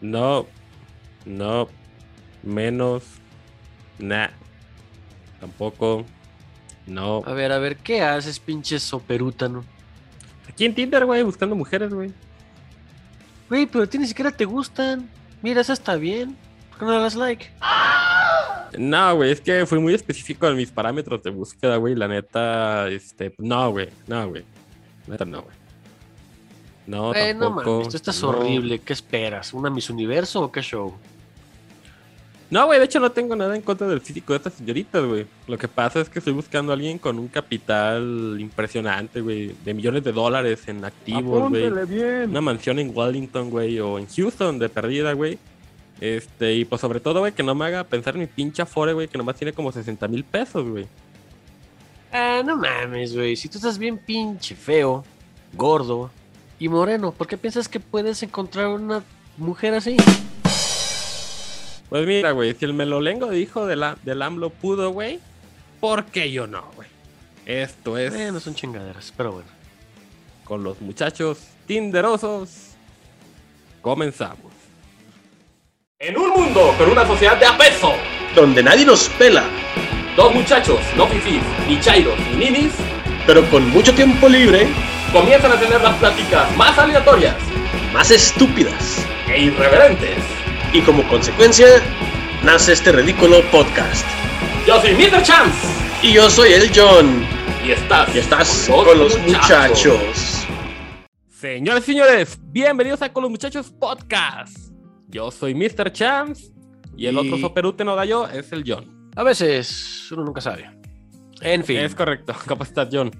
No, no, menos, nah, tampoco, no. A ver, a ver, ¿qué haces, pinche soperútano? Aquí en Tinder, güey, buscando mujeres, güey. Güey, pero a ti ni siquiera te gustan. Mira, esa está bien. ¿Por qué no le das like? No, güey, es que fui muy específico en mis parámetros de búsqueda, güey. La neta, este, no, güey, no, güey. Neta, no, güey. No, Eh, no tampoco. mames, esto está no. horrible. ¿Qué esperas? ¿Una Miss Universo o qué show? No, güey, de hecho no tengo nada en contra del físico de estas señoritas, güey. Lo que pasa es que estoy buscando a alguien con un capital impresionante, güey. De millones de dólares en activos, güey. Una mansión en Wellington, güey, o en Houston de perdida, güey. Este, y pues sobre todo, güey, que no me haga pensar en mi pinche Afore, güey, que nomás tiene como 60 mil pesos, güey. Ah, no mames, güey. Si tú estás bien pinche feo, gordo y moreno, ¿por qué piensas que puedes encontrar una mujer así? Pues mira, güey, si el melolengo de hijo de la, del AMLO pudo, güey, ¿por qué yo no, güey? Esto es Eh, no son chingaderas, pero bueno. con los muchachos tinderosos. Comenzamos. En un mundo con una sociedad de apeso, donde nadie nos pela, dos muchachos, no fifís, ni chairos, ni ninis, pero con mucho tiempo libre, comienzan a tener las pláticas más aleatorias más estúpidas. e irreverentes. Y como consecuencia, nace este ridículo podcast. Yo soy Mr. Chance Y yo soy el John, y estás, y estás con los muchachos. Señores y señores, bienvenidos a Con los Muchachos Podcast. Yo soy Mr. Chance y el Y- otro soperute no gallo es el John. A veces uno nunca sabe. En fin. Es correcto, ¿cómo estás, John?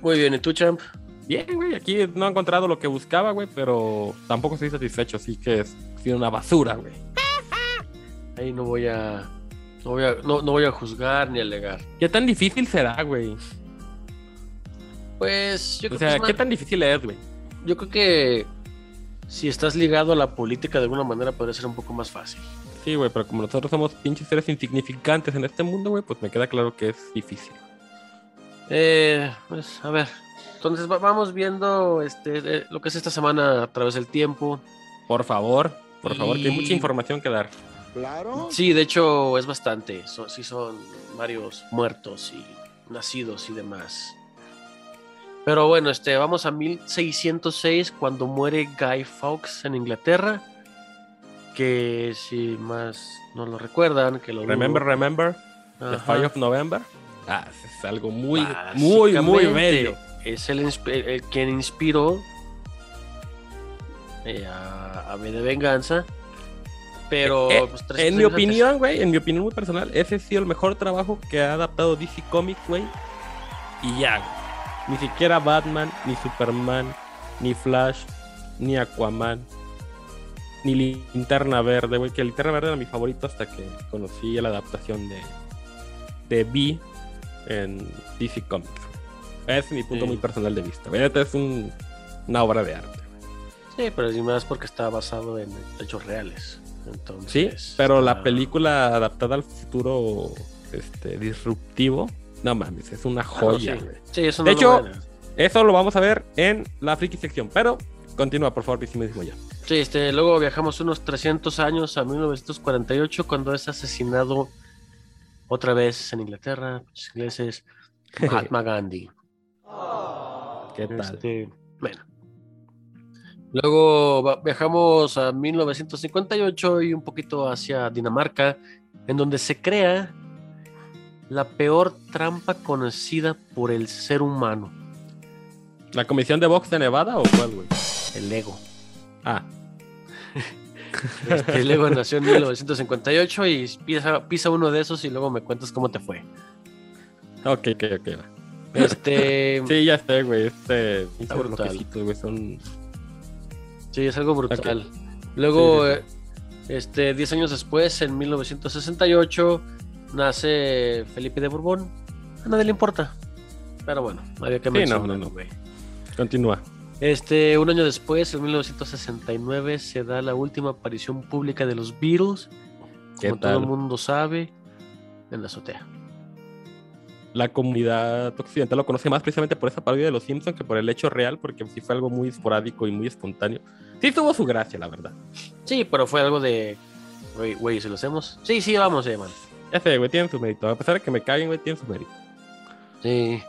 Muy bien, ¿y tú, champ? Bien, güey, aquí no he encontrado lo que buscaba, güey, pero tampoco estoy satisfecho, así que es sido una basura, güey. Ahí no voy a. No voy a, no, no voy a juzgar ni alegar. ¿Qué tan difícil será, güey? Pues yo O creo, sea, que es ¿qué tan difícil es, güey? yo creo que si estás ligado a la política de alguna manera podría ser un poco más fácil. Sí, güey, pero como nosotros somos pinches seres insignificantes en este mundo, güey, pues me queda claro que es difícil. Eh, pues a ver. Entonces va- vamos viendo este, eh, lo que es esta semana a través del tiempo. Por favor, por favor, que hay mucha información que dar. Claro. Sí, de hecho es bastante. So- sí son varios muertos y nacidos y demás. Pero bueno, este, vamos a 1606 cuando muere Guy Fawkes en Inglaterra. Que si más no lo recuerdan, que lo dudo. Remember, remember, the. 5 of November. Ah, es algo muy, muy, muy bello. Es el, quien inspiró eh, a, a V de Venganza. Pero, Eh, pues, tres En mi opinión, güey, en mi opinión muy personal, ese ha sido el mejor trabajo que ha adaptado DC Comics, güey. Y ya. Ni siquiera Batman, ni Superman, ni Flash, ni Aquaman, ni Linterna Verde, güey. Que Linterna Verde era mi favorito hasta que conocí la adaptación de, de V en DC Comics. Es mi punto Sí. muy personal de vista. Neta, es un- una obra de arte. Sí, pero es más porque está basado en hechos reales. Entonces, Sí, pero la película adaptada al futuro este, disruptivo, no mames, es una Ah, no, joya. sí. eso De no hecho- lo ven. Eso lo vamos a ver en la friki sección, pero continúa, por favor, mismo ya. Sí, este, luego viajamos unos 300 años a 1948 cuando es asesinado otra vez en Inglaterra, los ingleses, Mahatma Gandhi. ¿Qué tal? Este, bueno. Luego viajamos a 1958 y un poquito hacia Dinamarca, en donde se crea la peor trampa conocida por el ser humano, ¿La comisión de box de Nevada o cuál, güey? el ego. Ah, Este, el ego nació en 1958 y pisa, pisa uno de esos y luego me cuentas cómo te fue. ok, ok, ok. Este, Sí, ya sé, güey. Este. brutal. bloquecitos, güey, son. Sí, es algo brutal. Luego, Sí, eh, este, 10 años después, en 1968, nace Felipe de Borbón. A nadie le importa. Pero bueno, había que Sí, no, mencionarlo, no, no. güey. Continúa. Este, un año después, en 1969, se da la última aparición pública de los Beatles. ¿Qué Como todo el mundo sabe, en la azotea. La comunidad occidental lo conoce más precisamente por esa parodia de los Simpsons que por el hecho real, porque sí fue algo muy esporádico y muy espontáneo. Sí tuvo su gracia, la verdad. Sí, pero fue algo de. Güey, güey, ¿se lo hacemos? Sí, sí, vamos, eh, man. Ya sé, güey, tienen su mérito. A pesar de que me caguen, güey, tienen su mérito. Sí.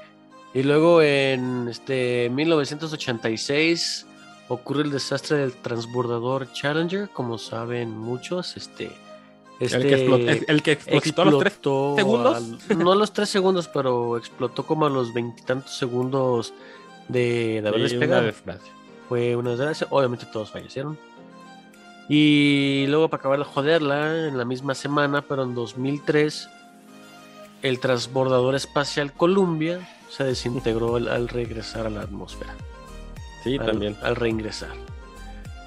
Y luego en este 1986 ocurre el desastre del transbordador Challenger, como saben muchos, este este el que explotó, el, el que explotó, a los tres explotó segundos. al- no a los tres segundos, pero explotó como a los veintitantos segundos de, de haber Sí, despegado. una. Fue una desgracia. Obviamente todos fallecieron. Y luego para acabar de joderla, en la misma semana, pero en 2003, el transbordador espacial Columbia se desintegró al, al regresar a la atmósfera. Sí, al, también. Al reingresar.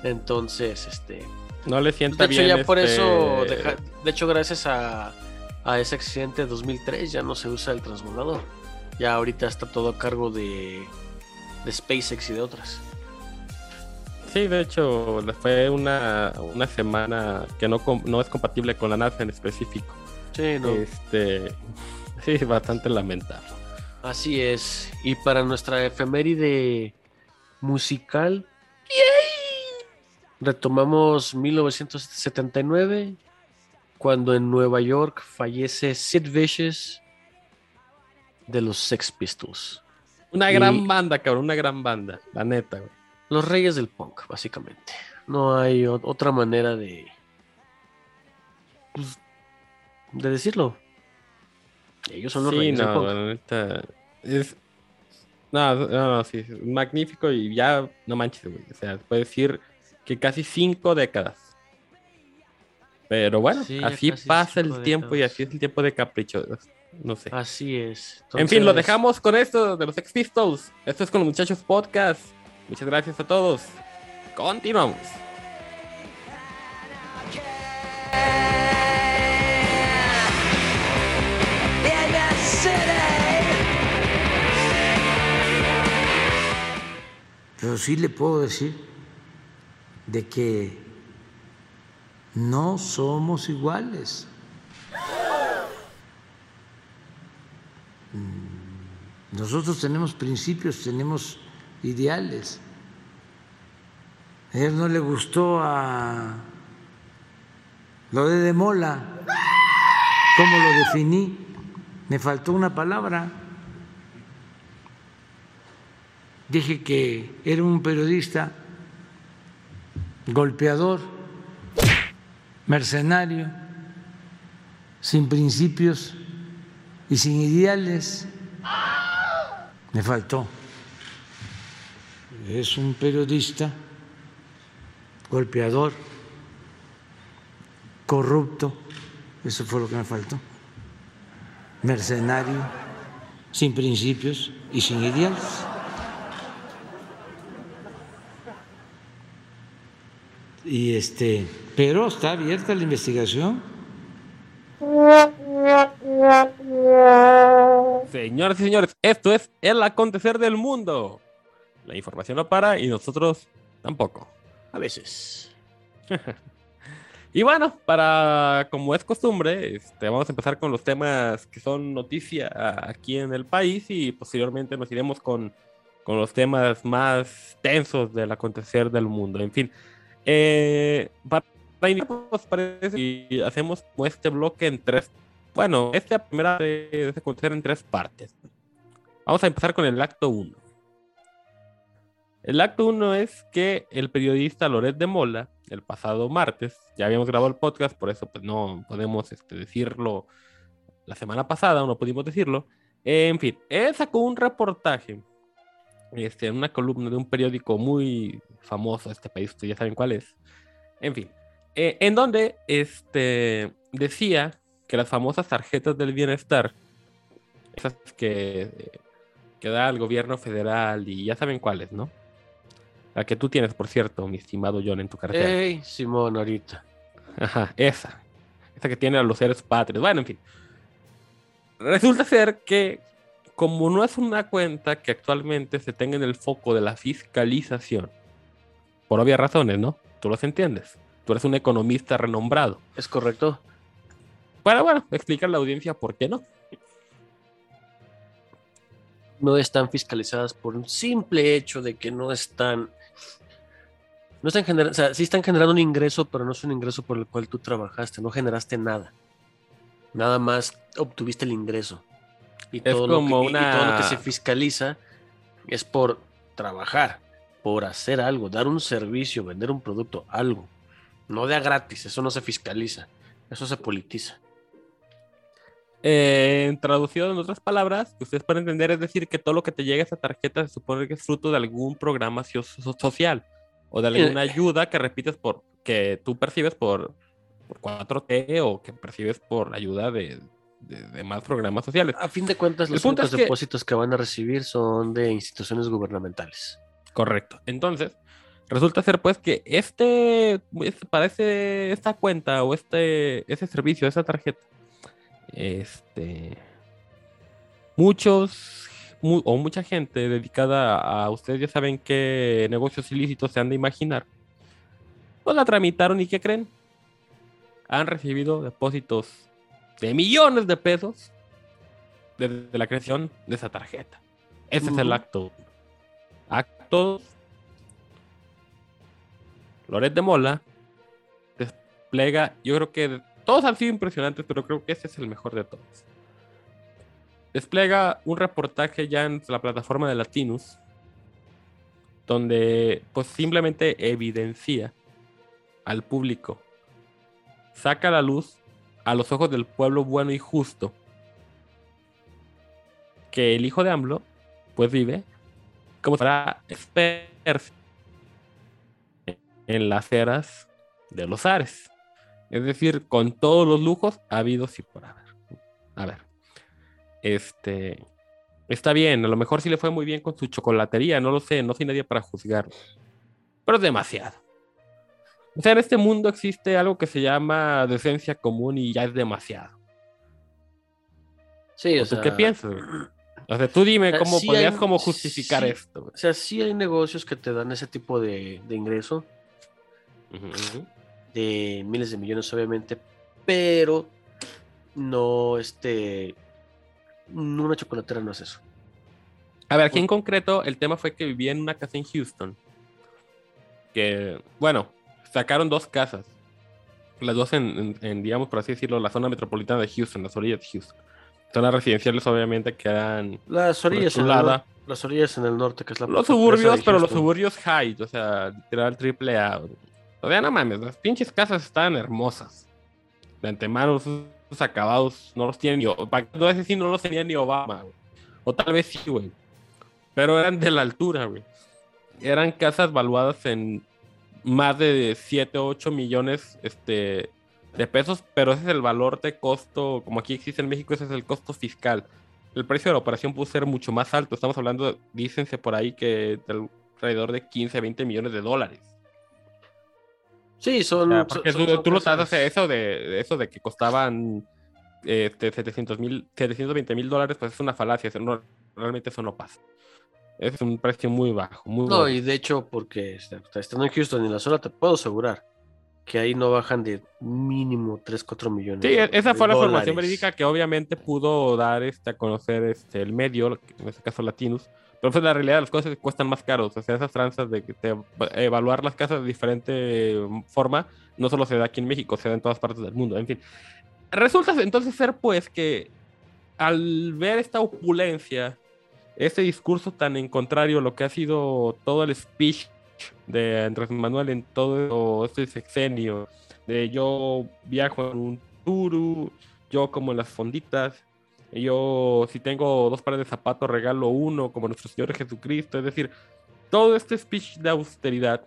Entonces, este... No le De sienta hecho, bien. ya por este, eso, deja- de hecho, gracias a, a ese accidente de 2003 ya no se usa el transbordador. Ya ahorita está todo a cargo de, de SpaceX y de otras. Sí, de hecho, le fue una, una semana que no, no es compatible con la NASA en específico. Sí, no. Este, sí, bastante lamentable. Así es. Y para nuestra efeméride musical, retomamos 1979, cuando en Nueva York fallece Sid Vicious de los Sex Pistols. Una Y- gran banda, cabrón, una gran banda, la neta, güey. Los reyes del punk, básicamente. No hay otra manera de. pues, de decirlo. Ellos son los Sí, reyes del no, punk. la neta. Es. No, no, no, sí, es magnífico y ya, no manches, güey. O sea, puedes decir que casi cinco décadas. Pero bueno, Sí, así pasa el tiempo y así es el tiempo de capricho. No sé. Así es. en fin, lo dejamos con esto de los Sex Pistols. Esto es con los muchachos podcast. Muchas gracias a todos. Continuamos. Pero sí le puedo decir de que no somos iguales. Mm, Nosotros tenemos principios, tenemos ideales. A él no le gustó a lo de Demola, cómo lo definí. Me faltó una palabra. Dije que era un periodista golpeador, mercenario, sin principios y sin ideales. Me faltó. Es un periodista golpeador, corrupto, eso fue lo que me faltó. Mercenario, sin principios y sin ideales. Y este, pero está abierta la investigación. Señoras y señores, esto es el acontecer del mundo. La información no para y nosotros tampoco. A veces. Y bueno, para como es costumbre, este, vamos a empezar con los temas que son noticia aquí en el país y posteriormente nos iremos con, con los temas más tensos del acontecer del mundo. En fin, eh, para pues, parece y hacemos este bloque en tres. Bueno, esta primera de acontecer en tres partes. Vamos a empezar con el acto 1. El acto 1 es que el periodista Loret de Mola, el pasado martes, ya habíamos grabado el podcast, por eso pues no podemos este, decirlo la semana pasada, no pudimos decirlo. Eh, en fin, él sacó un reportaje este, en una columna de un periódico muy famoso de este país, ustedes ya saben cuál es. En fin, eh, en donde este, decía que las famosas tarjetas del bienestar, esas que, que da el gobierno federal y ya saben cuáles, ¿no? La que tú tienes, por cierto, mi estimado John, en tu cartera. Ey, Simón, ahorita. Ajá, esa. Esa que tiene a los seres patrios. Bueno, en fin. Resulta ser que, como no es una cuenta que actualmente se tenga en el foco de la fiscalización, por obvias razones, ¿no? Tú los entiendes. Tú eres un economista renombrado. ¿Es correcto? Para, bueno, explicar a la audiencia por qué no. No están fiscalizadas por un simple hecho de que no están No están generando, o sea, sí están generando un ingreso, pero no es un ingreso por el cual tú trabajaste, no generaste nada. Nada más obtuviste el ingreso. Y Es todo, lo como que, y- y todo lo que una- se fiscaliza es por trabajar, por hacer algo, dar un servicio, vender un producto, algo. No de a gratis, eso no se fiscaliza, eso se politiza. Eh, traducido en otras palabras, que ustedes pueden entender, es decir, que todo lo que te llega a esa tarjeta se supone que es fruto de algún programa so- so- social o de alguna ayuda que repites por que tú percibes por, por 4T o que percibes por ayuda de, de- de más programas sociales. A fin de cuentas, los únicos es que- depósitos que van a recibir son de instituciones gubernamentales. Correcto. Entonces, resulta ser pues que este, para esta cuenta o este, ese servicio, esa tarjeta, este, muchos mu- o mucha gente dedicada a, ustedes ya saben qué negocios ilícitos se han de imaginar, pues la tramitaron y ¿qué creen? Han recibido depósitos de millones de pesos desde la creación de esa tarjeta. Ese es el acto. Acto. Loret de Mola despliega, yo creo que todos han sido impresionantes, pero creo que ese es el mejor de todos. Despliega un reportaje ya en la plataforma de Latinus, donde pues simplemente evidencia al público, saca a la luz a los ojos del pueblo bueno y justo que el hijo de AMLO pues vive como para experto en las eras de los Ares. Es decir, con todos los lujos habidos y por haber. A ver. Este. Está bien, a lo mejor sí le fue muy bien con su chocolatería, no lo sé, no soy nadie para juzgar. Pero es demasiado. O sea, en este mundo existe algo que se llama decencia común y ya es demasiado. Sí, ¿O o tú sea, qué piensas? güey? O sea, tú dime sea, cómo sí podrías hay- como justificar sí. esto. güey. O sea, sí hay negocios que te dan ese tipo de, de ingreso, de miles de millones, obviamente, pero no, este, una chocolatera no es eso. A ver, aquí en concreto, el tema fue que vivía en una casa en Houston. Que, bueno, sacaron dos casas. Las dos en, en- en, digamos, por así decirlo, la zona metropolitana de Houston, las orillas de Houston. Zonas residenciales, obviamente, quedan Las orillas, en el, las orillas en el norte, que es la los suburbios, pero los suburbios high, o sea, literal triple A. O sea, no mames, las pinches casas estaban hermosas. De antemano, esos acabados no los tiene ni. No sé si no los tenía ni Obama, güey. O tal vez sí, güey. Pero eran de la altura, güey. Eran casas valuadas en más de 7 o 8 millones este, de pesos, pero ese es el valor de costo, como aquí existe en México, ese es el costo fiscal. El precio de la operación pudo ser mucho más alto. Estamos hablando, dícense por ahí, que alrededor de 15, 20 millones de dólares. Sí, son. O sea, son- porque son- tú, son tú lo casas- tasas eso de, de eso de que costaban este, 700 mil, 720 mil dólares, pues es una falacia. no- realmente eso no pasa. Es un precio muy bajo. Muy No, bajo. y de hecho, porque este, estando en Houston y en la zona, te puedo asegurar que ahí no bajan de mínimo 3, 4 millones. Sí, e- esa de fue la información dólares. verídica que obviamente pudo dar este, a conocer este, el medio, en este caso Latinus. Pero pues, la realidad las cosas cuestan más caros. O sea, esas tranzas de te- evaluar las casas de diferente mm, forma no solo se da aquí en México, se da en todas partes del mundo. En fin, resulta entonces ser pues que al ver esta opulencia, este discurso tan en contrario a lo que ha sido todo el speech de Andrés Manuel en todo este sexenio, de yo viajo en un turu, yo como en las fonditas, yo si tengo dos pares de zapatos regalo uno como nuestro Señor Jesucristo, es decir, todo este speech de austeridad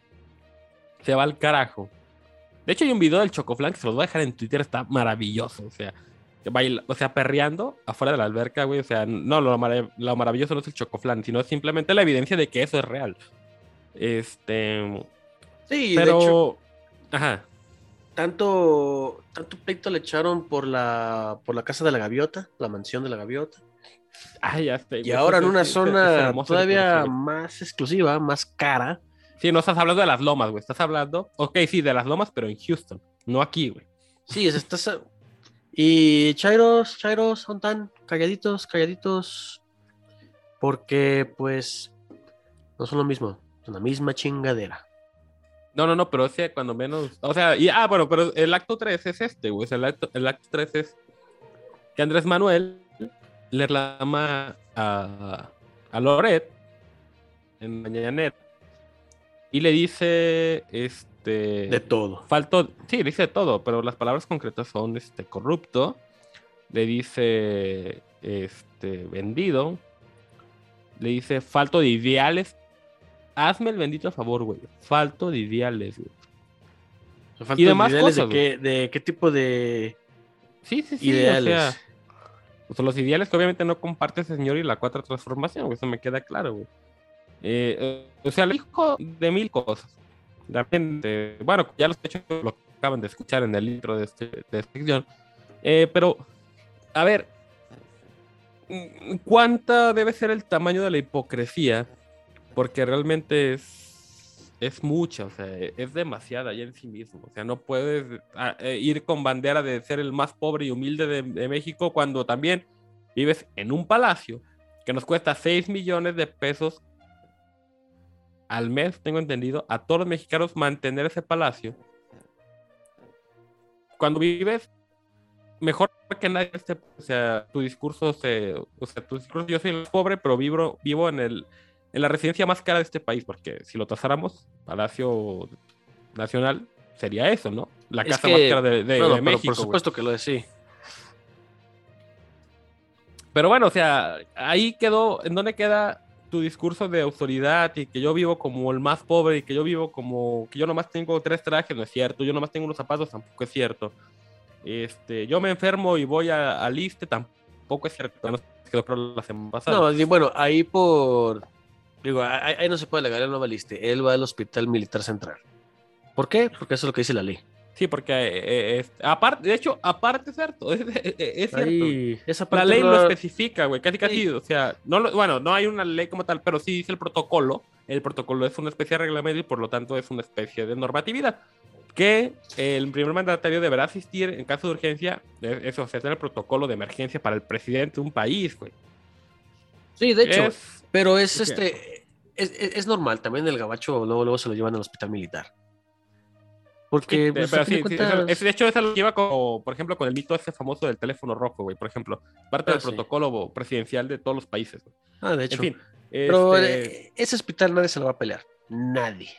se va al carajo. De hecho hay un video del Chocoflan que se los voy a dejar en Twitter, está maravilloso, o sea, baila- o sea, perreando afuera de la alberca, güey, o sea, no, lo, marav- lo maravilloso no es el Chocoflan, sino simplemente la evidencia de que eso es real. Este, Sí, de pero, hecho, ajá. tanto, tanto pleito le echaron por la, por la casa de la gaviota, la mansión de la gaviota. Ay, ya sé, Y ahora en es- una es- es zona de todavía más exclusiva, más cara. Sí, no estás hablando de las lomas, güey. Estás hablando. Ok, sí, de las lomas, pero en Houston. No aquí, güey. Sí, es, estás. Y Chairos, Chairos, son tan calladitos, calladitos. Porque, pues, no son lo mismo. Son la misma chingadera. No, no, no, pero o cuando menos. O sea, y, ah, bueno, pero el acto 3 es este, güey. El acto, el acto 3 es que Andrés Manuel le reclama a, a Loret en Mañanet y le dice, este... De todo. Falto, sí, dice de todo, pero las palabras concretas son, este, corrupto, le dice, este, vendido, le dice, falto de ideales. Hazme el bendito favor, güey. Falto de ideales, güey. Y demás ideales cosas, de qué, de qué tipo de Sí, sí, sí. ideales. O sea, o sea, los ideales que obviamente no comparte ese señor y la cuarta transformación, güey, eso me queda claro, güey. Eh, eh, o sea, le dijo de mil cosas. De repente, bueno, ya los hechos lo acaban de escuchar en el intro de, este, de esta sección. Eh, pero, a ver, ¿cuánta debe ser el tamaño de la hipocresía? Porque realmente es, es mucha, o sea, es demasiada ya en sí mismo. O sea, no puedes ah, eh, ir con bandera de ser el más pobre y humilde de, de México cuando también vives en un palacio que nos cuesta 6 millones de pesos al mes, tengo entendido, a todos los mexicanos mantener ese palacio. Cuando vives mejor que nadie, este, o sea, tu discurso se, o sea, tu discurso, yo soy el pobre, pero vivo, vivo en el, en la residencia más cara de este país, porque si lo tasáramos, Palacio Nacional, sería eso, ¿no? La Es casa que- más cara de, México. por supuesto que lo es, sí. Pero bueno, o sea, ahí quedó, ¿en dónde queda tu discurso de autoridad y que yo vivo como el más pobre y que yo vivo como que yo nomás tengo tres trajes, no es cierto, yo nomás tengo unos zapatos, tampoco es cierto. Este, yo me enfermo y voy a- al ISSSTE, tampoco es cierto, no bueno, ahí por. Digo, ahí, no se puede alegar, él no va al ISSSTE, Él va al Hospital Militar Central. ¿Por qué? Porque eso es lo que dice la ley. Sí, porque eh, eh, es- aparte, de hecho, aparte es cierto, es, es- es cierto. Ahí, esa La parte ley no- lo especifica, güey, casi casi, Sí. o sea, no lo- bueno, no hay una ley como tal, pero sí dice el protocolo. El protocolo es una especie de reglamento y por lo tanto es una especie de normatividad que el primer mandatario deberá asistir en caso de urgencia, eso, o sea, tener el protocolo de emergencia para el presidente de un país, güey. Sí, de hecho. Es- Pero es este. Es, es- es normal, también el gabacho luego, luego se lo llevan al hospital militar. Porque, Sí, pues, pero sí, de sí, hecho, eso lo lleva como, por ejemplo, con el mito ese famoso del teléfono rojo, güey, por ejemplo, parte Ah, del sí. protocolo presidencial de todos los países. güey. Ah, de hecho. En fin. Pero este, eh, ese hospital nadie se lo va a pelear. Nadie.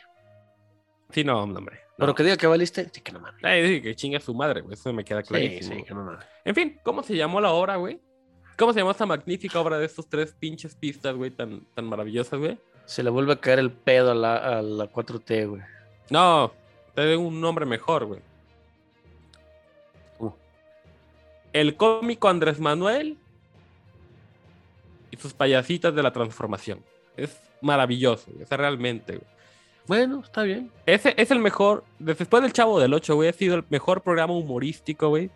Sí, no, hombre. no. Pero que diga que va al ISSSTE, sí que no mames. Sí, que chinga su madre, güey. Eso me queda Sí, clarísimo. sí, que no mames. En fin, ¿cómo se llamó la obra, güey? ¿Cómo se llamó esta magnífica obra de estos tres pinches pistas, güey, tan, tan maravillosas, güey? Se le vuelve a caer el pedo a la, a la 4T, güey. No, te doy un nombre mejor, güey. Uh. El cómico Andrés Manuel y sus payasitas de la transformación. Es maravilloso, güey. O sea, realmente, güey. Bueno, está bien. Ese es el mejor, después del Chavo del 8, güey, ha sido el mejor programa humorístico, güey,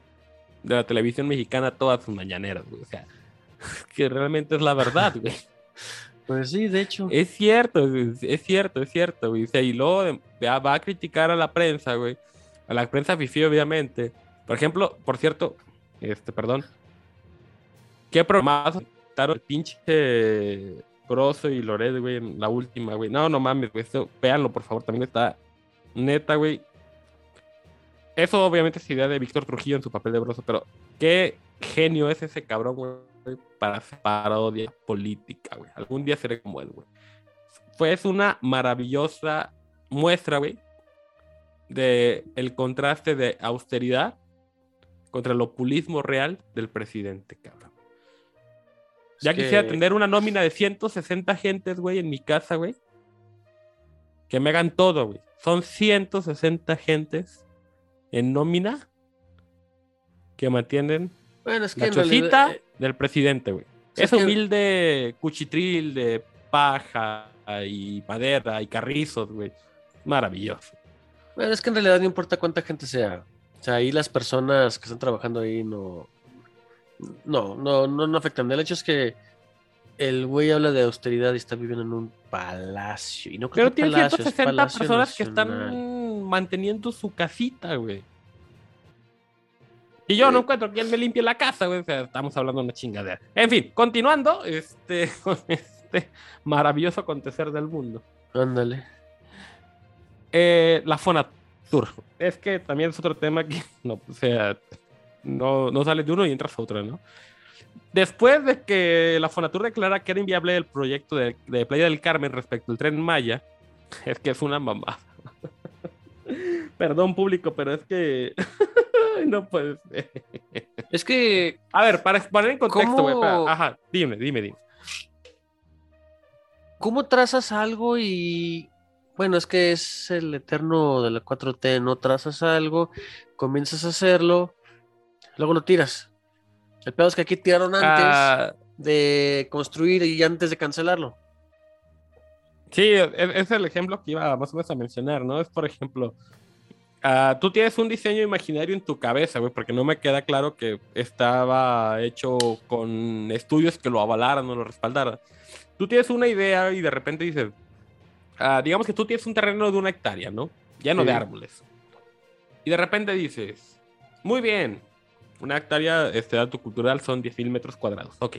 de la televisión mexicana todas sus mañaneras, güey. O sea, que realmente es la verdad, güey. Pues sí, de hecho. Es cierto, es cierto, es cierto, güey. O sea, y luego eh, va a criticar a la prensa, güey. A la prensa fifi, obviamente. Por ejemplo, por cierto, este, perdón. ¿Qué programazo el pinche Broso y Loret, güey, en la última, güey? No, no mames, güey. Esto, véanlo, por favor. También está neta, güey. Eso obviamente es idea de Víctor Trujillo en su papel de Broso, pero qué genio es ese cabrón, güey, para hacer parodia política, güey. Algún día seré como él, güey. Fue es una maravillosa muestra, güey, de el contraste de austeridad contra el populismo real del presidente, cabrón. Ya Es que- quisiera tener una nómina de 160 gentes, güey, en mi casa, güey. Que me hagan todo, güey. Son 160 gentes en nómina que mantienen Bueno, es que la realidad, chocita eh, del presidente, güey. es Es que- humilde cuchitril de paja y madera y carrizos, güey. Maravilloso. bueno, es que en realidad no importa cuánta gente sea. O sea, ahí las personas que están trabajando ahí no. No, no, no, no afectan. El hecho es que el güey habla de austeridad y está viviendo en un palacio. Y no creo Pero que tiene palacio, es 160 Palacio personas que están manteniendo su casita, güey. Y yo no encuentro quien me limpie la casa, güey. O sea, estamos hablando de una chingadera. En fin, continuando, este, con este maravilloso acontecer del mundo. Ándale. Eh, la Fonatur. Es que también es otro tema que no, o sea, no, no sales de uno y entras a otro, ¿no? Después de que la Fonatur declara que era inviable el proyecto de, de Playa del Carmen respecto al tren Maya, es que es una mamá. Perdón, público, pero es que no puede ser. Es que, A ver, para poner en contexto, güey. Ajá, dime, dime, dime. ¿cómo trazas algo y... Bueno, es que es el eterno de la 4T, no trazas algo, comienzas a hacerlo, luego lo tiras. El peor es que aquí tiraron antes Ah, de construir y antes de cancelarlo. Sí, es, es el ejemplo que iba más o menos a mencionar, ¿no? Es, por ejemplo, ah, tú tienes un diseño imaginario en tu cabeza, güey, porque no me queda claro que estaba hecho con estudios que lo avalaran o lo respaldaran. Tú tienes una idea y de repente dices, ah, digamos que tú tienes un terreno de una hectárea, ¿no? Lleno de árboles. Y de repente dices, muy bien, una hectárea, este dato cultural son 10.000 metros cuadrados, ok.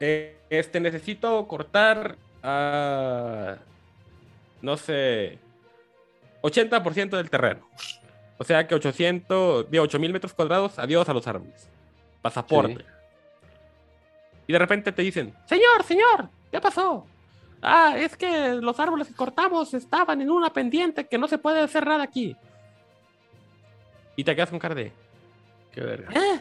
Eh, este, necesito cortar a, no sé, 80% del terreno. O sea que 800, de 8000 metros cuadrados, adiós a los árboles. Pasaporte. Sí. Y de repente te dicen, señor, señor, ¿qué pasó? Ah, es que los árboles que cortamos estaban en una pendiente que no se puede hacer nada aquí. Y te quedas con cara de, Qué verga. ¿eh?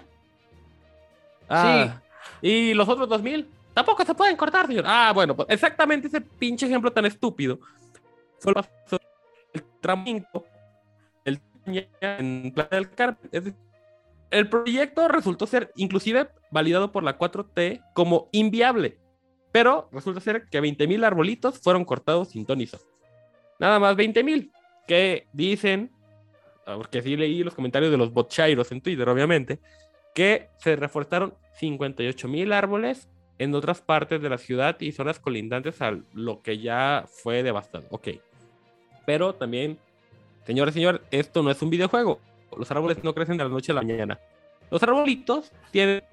Ah, ¿Y los otros 2000? Tampoco se pueden cortar, señor. Ah, bueno, pues exactamente ese pinche ejemplo tan estúpido. Solo tramo 5, el en Playa del Carmen. Es decir, el proyecto resultó ser inclusive validado por la 4T como inviable, pero resulta ser que 20.000 arbolitos fueron cortados sin ton ni son. Nada más 20.000, que dicen, ah, porque sí leí los comentarios de los botchairos en Twitter, obviamente, que se reforestaron 58.000 árboles en otras partes de la ciudad y zonas colindantes a lo que ya fue devastado. Ok. Pero también, señores, señor, esto no es un videojuego. Los árboles no crecen de la noche a la mañana. Los arbolitos tienen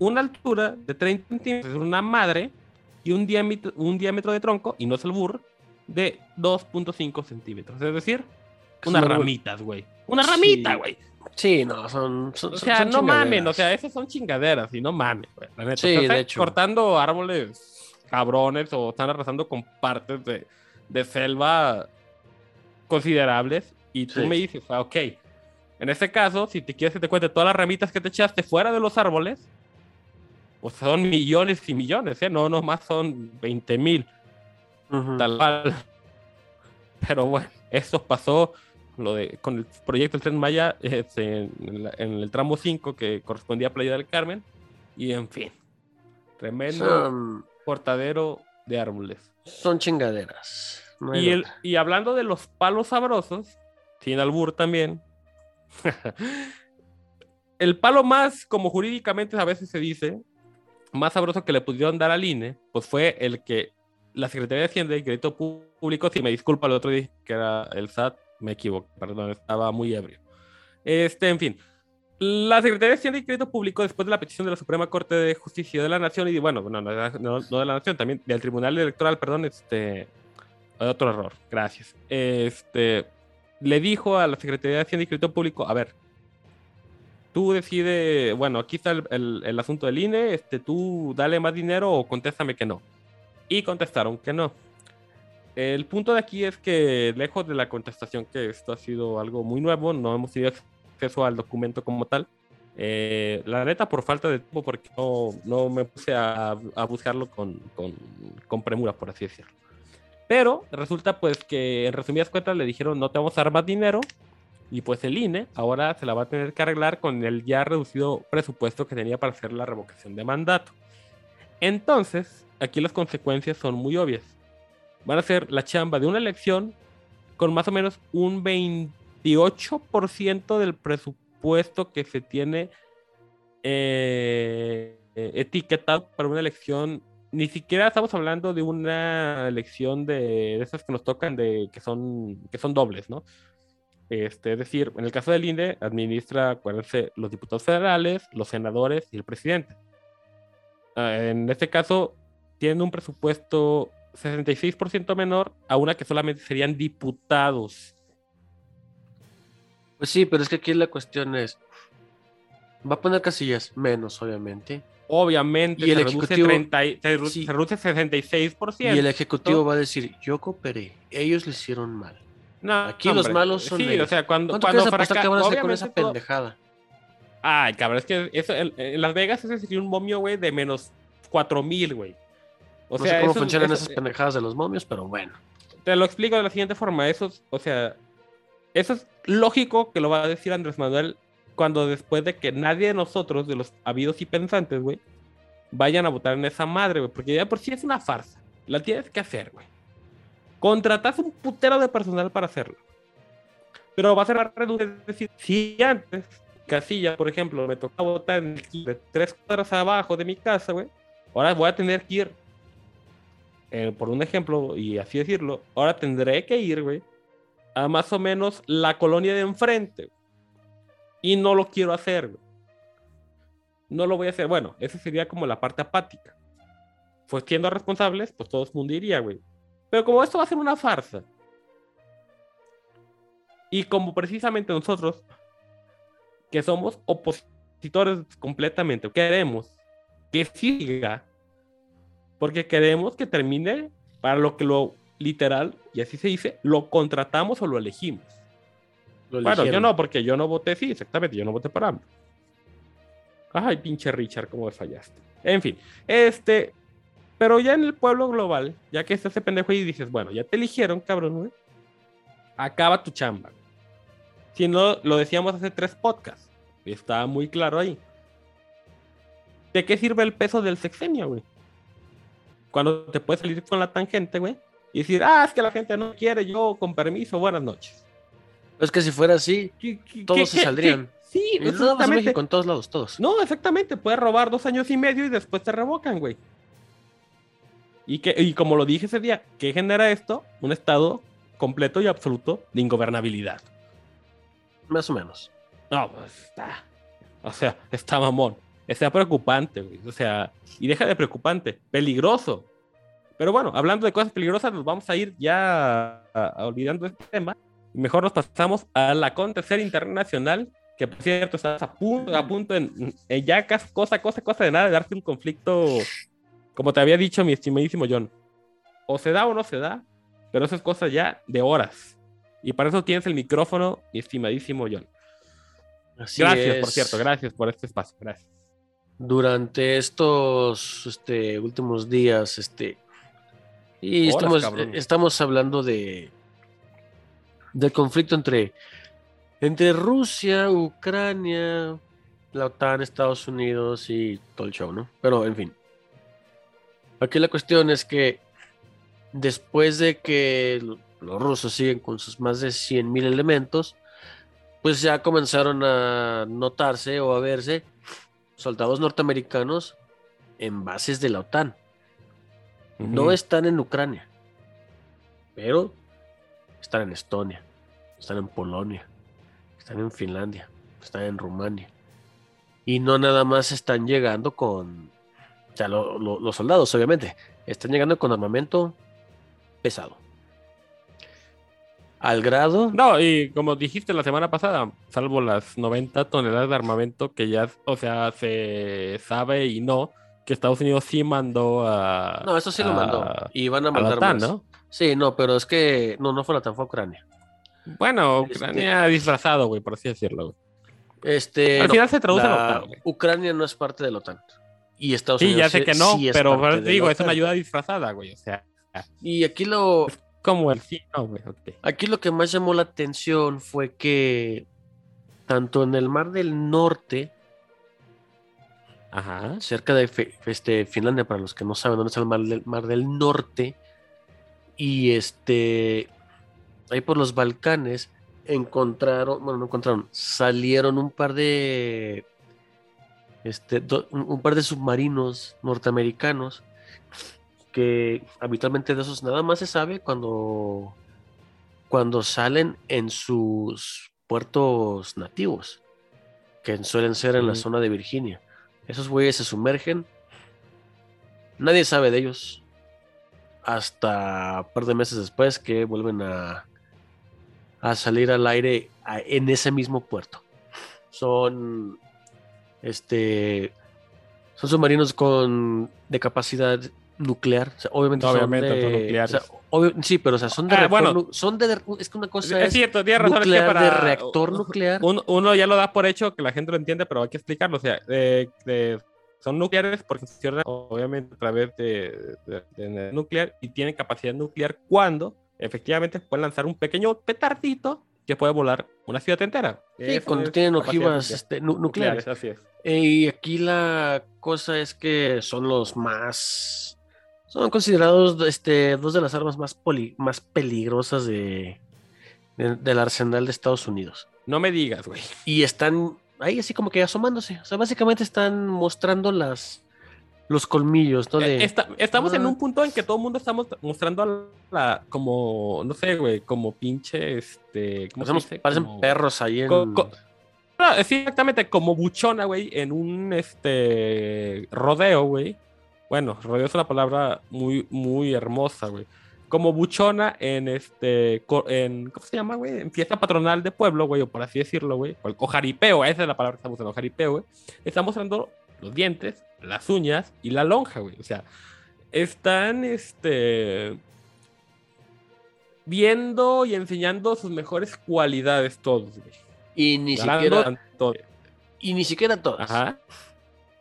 una altura de 30 centímetros, es una madre, y un diámetro, un diámetro de tronco, y no es el burr, de 2.5 centímetros. Es decir, unas ramitas, güey. Una Sí. ramita, güey. Sí, no, son. son O sea, son no mamen, o sea, esas son chingaderas y no mames, güey. la neta. Sí, O sea, de están hecho. cortando árboles cabrones o están arrasando con partes de, de selva considerables y tú Sí. me dices, ah, ok, en ese caso, si te quieres que te cuente todas las ramitas que te echaste fuera de los árboles, pues son millones y millones, ¿eh? No, no más son 20 mil, Ujú. tal cual. Pero bueno, eso pasó lo de, con el proyecto del Tren Maya este, en, la- en el tramo 5 que correspondía a Playa del Carmen. Y en fin, tremendo Son, cortadero de árboles. son chingaderas. No Y, el, y hablando de los palos sabrosos, sin albur también. el palo más, como jurídicamente a veces se dice, más sabroso que le pudieron dar al INE, pues fue el que la Secretaría de Hacienda y Crédito Público, si me disculpa, el otro día que era el SAT, me equivoqué, perdón, estaba muy ebrio. Este, en fin. La Secretaría de Hacienda y Crédito Público, después de la petición de la Suprema Corte de Justicia de la Nación, y bueno, no, no, no, no de la Nación, también del Tribunal Electoral, perdón, este, otro error, gracias. Este, le dijo a la Secretaría de Hacienda y Crédito Público, a ver, tú decides, bueno, aquí está el, el- el asunto del INE, este, tú dale más dinero o contéstame que no. Y contestaron que no. El punto de aquí es que, lejos de la contestación, que esto ha sido algo muy nuevo, no hemos tenido acceso al documento como tal. Eh, la neta, por falta de tiempo, porque no, no me puse a, a buscarlo con, con, con premura, por así decirlo. Pero resulta pues que en resumidas cuentas le dijeron no te vamos a dar más dinero y pues el INE ahora se la va a tener que arreglar con el ya reducido presupuesto que tenía para hacer la revocación de mandato. Entonces, aquí las consecuencias son muy obvias. Van a ser la chamba de una elección con más o menos un 28% del presupuesto que se tiene eh, etiquetado para una elección. Ni siquiera estamos hablando de una elección de, de esas que nos tocan de que son que son dobles, ¿no? Este, es decir, en el caso del INE administra, acuérdense, los diputados federales, los senadores y el presidente. Ah, en este caso, tienen un presupuesto 66% menor a una que solamente serían diputados. Pues sí, pero es que aquí la cuestión es. Va a poner casillas menos, obviamente. Obviamente, Y el se, reduce ejecutivo- 30 Sí. se reduce 66%. Y el ejecutivo va a decir: Yo cooperé, ellos lo hicieron mal. No, aquí los malos son Sí, ellos. o sea, cuando, ¿Cuánto cuando quieres apostar fraca- que van a hacer con esa pendejada? Ay, cabrón, es que eso, en, en Las Vegas ese sería un momio, güey, de menos 4000, güey. O no sea, sé cómo eso- funcionan eso- esas pendejadas de los momios, pero bueno. Te lo explico de la siguiente forma. Eso, es- o sea, eso es lógico que lo va a decir Andrés Manuel cuando después de que nadie de nosotros, de los habidos y pensantes, güey, vayan a votar en esa madre, güey. Porque ya por sí es una farsa. La tienes que hacer, güey. Contratas un putero de personal para hacerlo. Pero va a ser a reducir. Es decir, si antes, Casilla, por ejemplo, me tocaba votar en el de tres cuadras abajo de mi casa, güey. Ahora voy a tener que ir eh, por un ejemplo, y así decirlo, ahora tendré que ir, güey, a más o menos la colonia de enfrente. Y no lo quiero hacer. No lo voy a hacer. Bueno, esa sería como la parte apática. Pues siendo responsables, pues todo el mundo iría, güey. Pero como esto va a ser una farsa, y como precisamente nosotros, que somos opositores completamente, queremos que siga porque queremos que termine para lo que lo literal, y así se dice, lo contratamos o lo elegimos. Lo Bueno, yo no, porque yo no voté, sí, exactamente, yo no voté para AMLO. Ay, pinche Richard, cómo me fallaste. En fin, este, pero ya en el pueblo global, ya que está ese pendejo y dices, bueno, ya te eligieron, cabrón, güey. Acaba tu chamba. Si no, lo decíamos hace tres podcasts. Estaba muy claro ahí. ¿De qué sirve el peso del sexenio, güey? Cuando te puedes salir con la tangente, güey. Y decir, ah, es que la gente no quiere, yo con permiso, buenas noches. Es que si fuera así, ¿Qué- qué- Todos qué- se saldrían. Sí, no exactamente. México, en todos lados, todos. No, exactamente. Puedes robar dos años y medio y después te revocan, güey. Y, que, y como lo dije ese día, ¿qué genera esto? Un estado completo y absoluto de ingobernabilidad. Más o menos. No, pues está. O sea, está mamón. Está preocupante, güey. O sea, y deja de preocupante. Peligroso. Pero bueno, hablando de cosas peligrosas, nos vamos a ir ya a- a olvidando este tema. Mejor nos pasamos al acontecer internacional, que por cierto estás a punto, a punto en, en ya cosa, cosa, cosa de nada de darte un conflicto, como te había dicho mi estimadísimo John. O se da o no se da, pero eso es cosa ya de horas. Y para eso tienes el micrófono, mi estimadísimo John. Así Gracias, por cierto, gracias por este espacio, gracias. Durante estos este, últimos días, este. Y Horas, estamos, cabrón. estamos hablando de. Del conflicto entre. entre Rusia, Ucrania, la OTAN, Estados Unidos y todo el show, ¿no? Pero en fin. Aquí la cuestión es que después de que lo- los rusos siguen con sus más de 100.000 elementos, pues ya comenzaron a notarse o a verse soldados norteamericanos en bases de la OTAN. No están en Ucrania, pero están en Estonia, están en Polonia, están en Finlandia, están en Rumania. Y no nada más están llegando con, o sea, lo- lo- los soldados obviamente, están llegando con armamento pesado. Al grado No, y como dijiste la semana pasada, salvo las 90 toneladas de armamento que ya, o sea, se sabe y no, que Estados Unidos sí mandó a... No, eso sí lo mandó. Y van a a la mandar OTAN, más. ¿no? Sí, no, pero es que no, no fue la OTAN, fue Ucrania. Bueno, Este- Ucrania disfrazado, güey, por así decirlo. güey. Este, Al no, final se traduce a la la- OTAN. Ucrano no es parte de la OTAN. Y Estados Sí, Unidos ya sé que no, sí pero digo, es una ayuda disfrazada, güey. O sea, Y aquí lo, como el sí, no, güey. ok. aquí lo que más llamó la atención fue que tanto en el Mar del Norte, Ajá. cerca de este, Finlandia, para los que no saben dónde está el Mar del, Mar del Norte, y este, ahí por los Balcanes, encontraron, bueno, no encontraron, salieron un par de, este, do- un, un par de submarinos norteamericanos que habitualmente de esos nada más se sabe cuando, cuando salen en sus puertos nativos, que suelen ser en la zona de Virginia. Esos güeyes se sumergen. Nadie sabe de ellos. Hasta un par de meses después que vuelven a, a salir al aire a- en ese mismo puerto. Son este son submarinos con de capacidad nuclear, o sea, obviamente, Obviamente, son de, nucleares. o sea, obvio- sí, pero o sea, son de Ah, reactor bueno. son de es que una cosa Es es, cierto, tienes razón. es que nuclear para- de reactor nuclear. un- uno ya lo da por hecho que la gente lo entiende, pero hay que explicarlo. O sea, de- de- son nucleares porque funcionan obviamente a través de, de- nuclear y tienen capacidad nuclear cuando efectivamente pueden lanzar un pequeño petardito que puede volar una ciudad entera. Sí, Eso cuando tienen ojivas este, nu- nucleares. Así es. Eh, Y aquí la cosa es que son los más. Son considerados este, dos de las armas más, poli- más peligrosas de, de- del arsenal de Estados Unidos. No me digas, güey. Y están ahí así como que asomándose. O sea, básicamente están mostrando las los colmillos, ¿no? De- Eh, esta- estamos en Ah. un punto en que todo el mundo estamos mostrando a la, como, no sé, güey, como pinche, este, ¿cómo se parecemos- dice? parecen Como- perros ahí en. co- co- Ah, sí, exactamente, como buchona, güey, en un, este, rodeo, güey. Bueno, rodeo es una palabra muy, muy hermosa, güey. Como buchona en, este, en, ¿cómo se llama, güey? En fiesta patronal de pueblo, güey, o por así decirlo, güey. O, o jaripeo, esa es la palabra que estamos usando, jaripeo, güey. Está mostrando los dientes, las uñas y la lonja, güey. O sea, están, este, viendo y enseñando sus mejores cualidades todos, güey. y ni Ganando siquiera. tanto- Y ni siquiera todas. Ajá.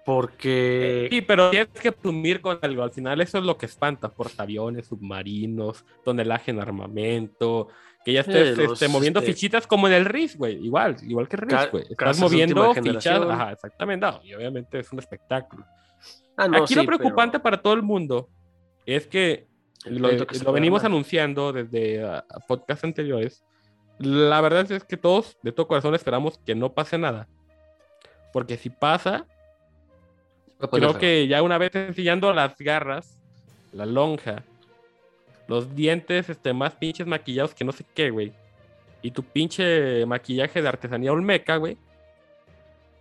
Porque. Sí, pero tienes que presumir con algo. Al final eso es lo que espanta. Portaaviones, submarinos, tonelaje en armamento. Que ya estés los, este, moviendo este, fichitas como en el RIS, güey. Igual, igual que el RIS, güey. Estás moviendo fichas. Ajá, exactamente. No, y obviamente es un espectáculo. Ah, no, Aquí sí, lo preocupante pero- para todo el mundo es que lo, que lo venimos anunciando desde ah, podcasts anteriores. La verdad es que todos, de todo corazón, esperamos que no pase nada. Porque si pasa, creo que ya una vez enseñando las garras, la lonja, los dientes este, más pinches maquillados que no sé qué, güey. Y tu pinche maquillaje de artesanía olmeca, güey.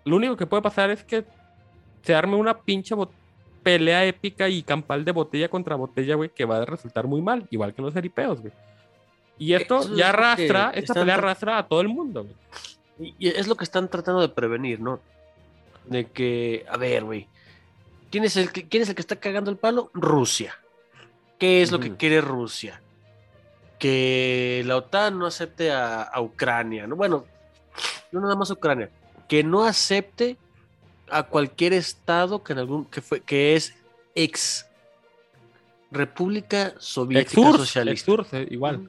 Lo único que puede pasar es que se arme una pinche pelea épica y campal de botella contra botella, güey, que va a resultar muy mal, igual que los eripeos, güey. Y esto Eso es ya arrastra, esta pelea tra- arrastra a todo el mundo, güey. Y es lo que están tratando de prevenir, ¿no? De que, a ver, güey, ¿quién, es el que- ¿quién es el que está cagando el palo? Rusia. ¿Qué es lo que quiere Rusia? Que la OTAN no acepte a, a Ucrania, ¿no? Bueno, no nada más a Ucrania, que no acepte a cualquier estado que en algún que fue que es ex República Soviética Exurs, Socialista. Eh, igual.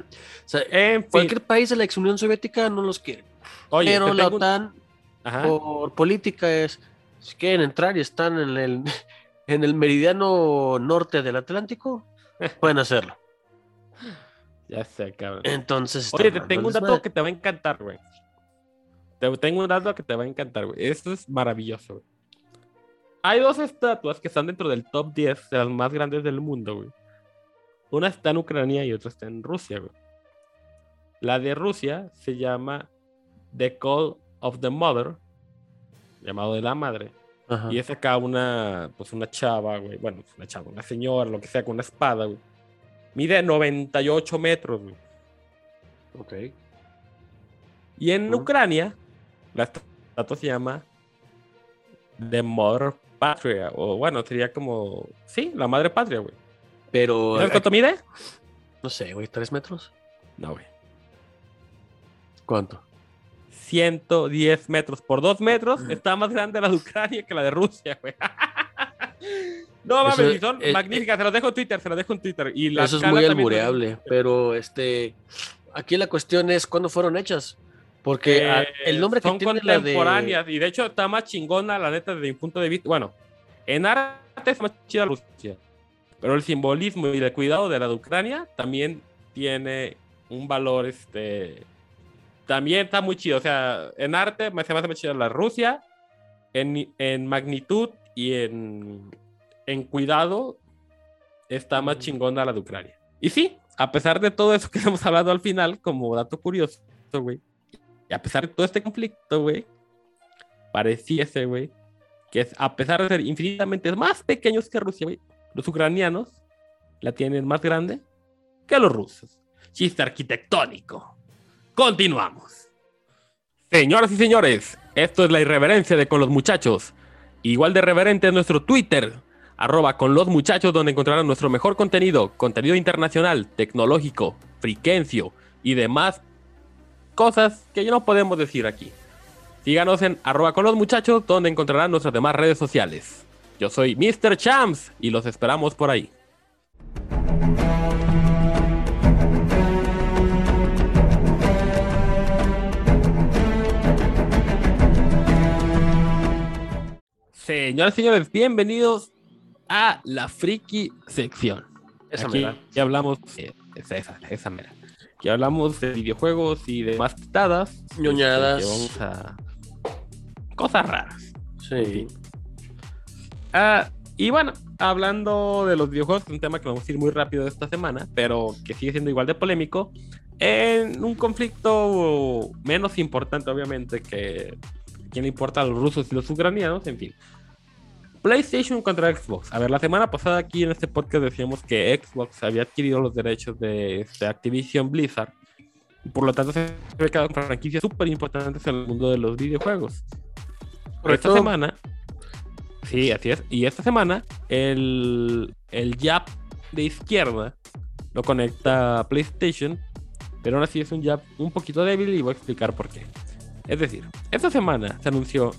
O sea, En fin, cualquier país de la ex Unión Soviética no los quiere. oye, pero la tengo OTAN Ajá. por política es si quieren entrar y están en el en el meridiano norte del Atlántico pueden hacerlo Ya sé, cabrón. entonces Oye, te tengo un dato que te va a encantar, güey. Te tengo un dato que te va a encantar, güey. Esto es maravilloso, güey. Hay dos estatuas que están dentro del top 10 de las más grandes del mundo, güey. Una está en Ucrania y otra está en Rusia, güey. La de Rusia se llama The Call of the Mother, llamado de la madre. Ajá. Y es acá una, pues una chava, güey. Bueno, una chava, una señora, lo que sea, con una espada, güey. Mide 98 metros, güey. Ok. Y en. Ucrania, la estatua se llama The Mother Patria. O bueno, sería como. Sí, la madre patria, güey. pero ¿Sabes cuánto mide? no sé güey tres metros No, güey. cuánto 110 metros por 2 metros. Está más grande la de Ucrania que la de Rusia, güey. No mames, son es- magníficas. Se los dejo en Twitter, se los dejo en Twitter. Y eso es muy albureable pero este aquí la cuestión es cuándo fueron hechas porque ah, Eh, el nombre que son tiene la de contemporáneas y de hecho está más chingona la neta desde mi punto de vista bueno en arte es más chida Rusia pero el simbolismo y el cuidado de la de Ucrania también tiene un valor este también está muy chido o sea en arte me hace más chida la Rusia en, en magnitud y en, en cuidado está más chingona la de Ucrania y sí a pesar de todo eso que hemos hablado al final como dato curioso güey y a pesar de todo este conflicto, güey, pareciese, güey, que es, a pesar de ser infinitamente más pequeños que Rusia, güey, los ucranianos la tienen más grande que los rusos. Chiste arquitectónico. Continuamos. Señoras y señores, esto es la irreverencia de con los muchachos. Igual de reverente es nuestro Twitter, arroba con los muchachos, donde encontrarán nuestro mejor contenido, contenido internacional, tecnológico, friquencio y demás cosas que ya no podemos decir aquí. Síganos en arroba con los muchachos, donde encontrarán nuestras demás redes sociales. Yo soy Mr. Champs y los esperamos por ahí. Señoras y señores, bienvenidos a la friki sección. Esa Aquí mera. ya hablamos, eh, esa, esa, esa mera. Aquí hablamos de videojuegos y demás pitadas. Ñoñadas. Vamos a cosas raras. Sí. Ah, y bueno, hablando de los videojuegos, un tema que vamos a ir muy rápido esta semana, pero que sigue siendo igual de polémico, en un conflicto menos importante, obviamente, que quién le importa a los rusos y los ucranianos, en fin. PlayStation contra Xbox. A ver, la semana pasada aquí en este podcast decíamos que Xbox había adquirido los derechos de este, Activision Blizzard. Y por lo tanto, se había quedado con franquicias súper importantes en el mundo de los videojuegos. Pero esta semana, sí, así es. Y esta semana, el, el jab de izquierda lo conecta a PlayStation, pero aún así es un jab un poquito débil y voy a explicar por qué. Es decir, esta semana se anunció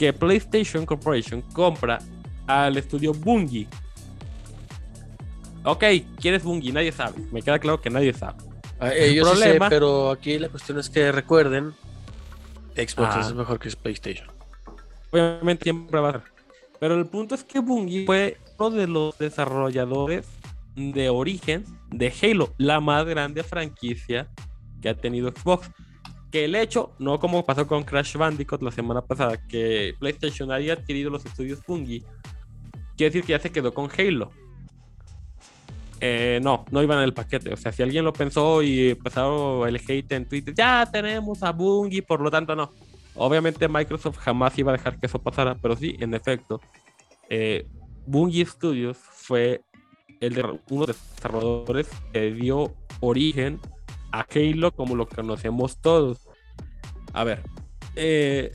que PlayStation Corporation compra al estudio Bungie. Ok, ¿quién es Bungie? Nadie sabe. Me queda claro que nadie sabe. Ah, eh, yo sí sé, problema- pero aquí la cuestión es que recuerden, Xbox Ah. es mejor que PlayStation. Obviamente siempre va a ser. Pero el punto es que Bungie fue uno de los desarrolladores de origen de Halo, la más grande franquicia que ha tenido Xbox. Que el hecho, no como pasó con Crash Bandicoot la semana pasada, que PlayStation haya adquirido los estudios Bungie, quiere decir que ya se quedó con Halo. Eh, no, no iban en el paquete. O sea, si alguien lo pensó y empezó el hate en Twitter, ya tenemos a Bungie, por lo tanto no. Obviamente Microsoft jamás iba a dejar que eso pasara, pero sí, en efecto, eh, Bungie Studios fue el de, uno de los desarrolladores que dio origen a Halo como lo conocemos todos. A ver, eh,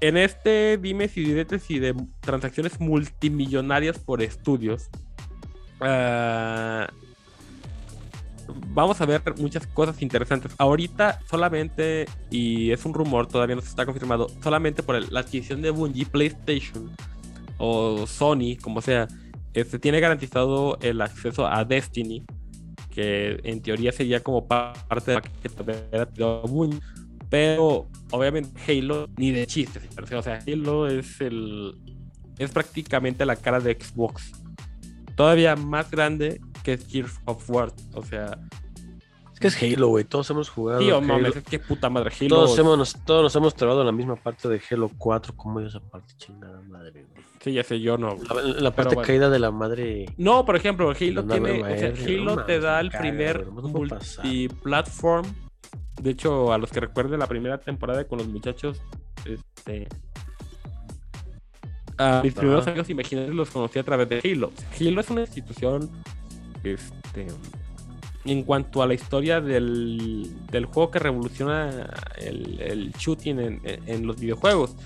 en este dimes y diretes y de transacciones multimillonarias por estudios, ah, vamos a ver muchas cosas interesantes. Ahorita solamente, y es un rumor, todavía no se está confirmado, solamente por la adquisición de Bungie, PlayStation o Sony, como sea, este, tiene garantizado el acceso a Destiny, que en teoría sería como pa- parte de haber adquirido Bungie. Pero obviamente Halo ni de chistes, o sea, Halo es el es prácticamente la cara de Xbox. Todavía más grande que Gears of War, o sea, Es que es Halo, güey. Todos hemos jugado. Tío, mames, es que puta madre. Halo. Todos, hemos, nos- todos nos hemos trabado en la misma parte de Halo 4. ¿Cómo es esa parte chingada madre? güey? Sí, ya sé, yo no. La, la parte bueno. caída de la madre. No, por ejemplo, Halo tiene. o sea, Halo no te da el caga, primer multiplatform. De hecho, a los que recuerden la primera temporada con los muchachos, este. A mis primeros amigos imaginarios los conocí a través de Halo. Halo es una institución. Este. En cuanto a la historia del, del juego que revoluciona el, el shooting en, en- los videojuegos.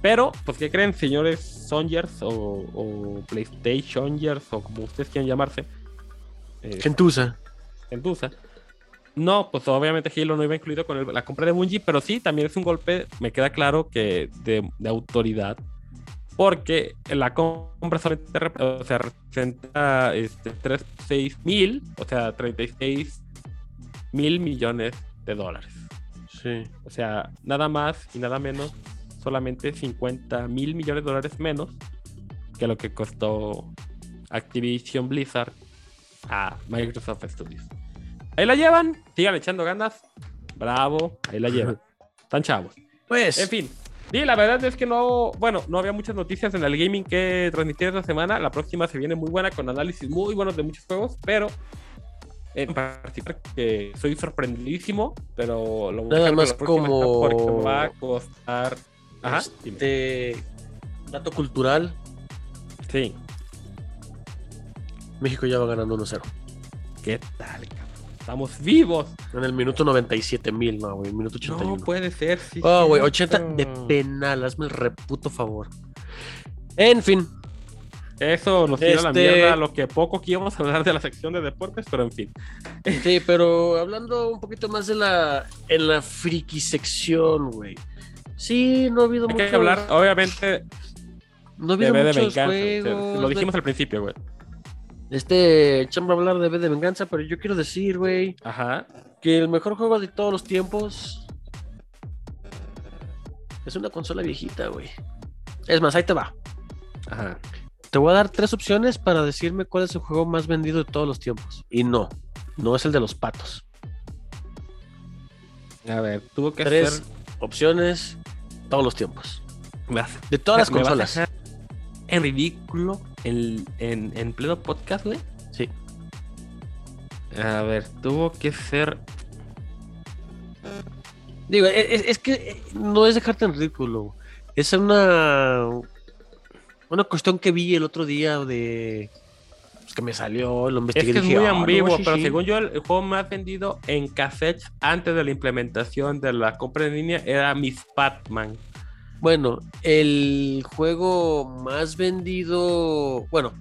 Pero, pues, ¿qué creen, señores Songers o, o PlayStationgers o como ustedes quieran llamarse? Eh, Gentuza. Gentuza. No, pues obviamente Halo no iba incluido con el- la compra de Bungie, pero sí, también es un golpe, me queda claro que de, de porque la compra solamente o sea, representa este, 36 mil, o sea, 36 mil millones de dólares. Sí. O sea, nada más y nada menos, solamente 50 mil millones de dólares menos que lo que costó Activision Blizzard a Microsoft Studios. Ahí la llevan, sigan echando ganas. Bravo, ahí la llevan. Están chavos. Pues. En fin. Sí, la verdad es que no, bueno, no había muchas noticias en el gaming que transmitir esta semana. La próxima se viene muy buena con análisis muy buenos de muchos juegos, pero en particular que soy sorprendidísimo, pero lo voy a Nada más como- porque me va a costar. Ajá. Este. Dato cultural. sí. México ya va ganando 1-0. ¿Qué tal? Estamos vivos. En el minuto 97 mil, no, güey. Minuto 81. No puede ser. Sí, Oh, güey, cierto. 80 de penal, hazme el reputo favor. En fin, Eso nos tira a la Este- mierda lo que poco que íbamos a hablar de la sección de deportes, pero en fin. sí, pero hablando un poquito más de la en la friki sección, güey. Sí, no ha habido Hay muchos, que hablar, obviamente, no ha de habido de muchos sea, juegos. lo dijimos al principio, güey. Este, chamba hablar de B de venganza, pero yo quiero decir, güey, Ajá. que el mejor juego de todos los tiempos es una consola viejita, güey. Es más, ahí te va. Ajá. Te voy a dar tres opciones para decirme cuál es el juego más vendido de todos los tiempos. Y no, no es el de los patos. A ver, tuvo que Tres ser. opciones, todos los tiempos. De todas las me vas a consolas. dejar En ridículo en, en, en pleno podcast, güey. Sí. A ver, tuvo que ser. Digo, e- es, es que eh, no es dejarte en ridículo. Es una. Una cuestión que vi el otro día de. pues, que me salió, lo Es investigué que y es dije, muy "Ah, no, ambiguo, sí, pero sí". según yo, el, juego más vendido en cassettes antes de la implementación de la compra en línea era Miss Batman. Bueno, el juego más vendido. Bueno,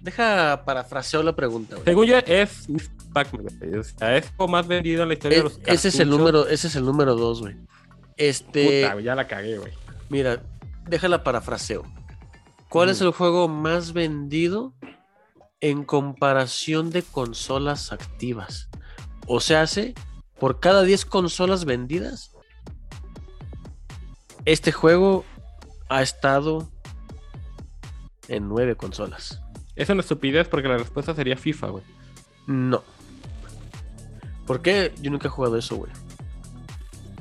deja parafraseo la pregunta. güey. Según yo, es güey. O sea, es el juego más vendido en la historia de los E- ese es el cartuchos. número, ese es el número dos, güey. Este, Puta, ya la cagué, güey. mira, déjala parafraseo. ¿Cuál es Mm. el juego más vendido en comparación de consolas activas? O sea, hace por cada 10 consolas vendidas, este juego ha estado en 9 consolas. Es una estupidez porque la respuesta sería FIFA, güey. No. ¿Por qué? Yo nunca he jugado eso, güey.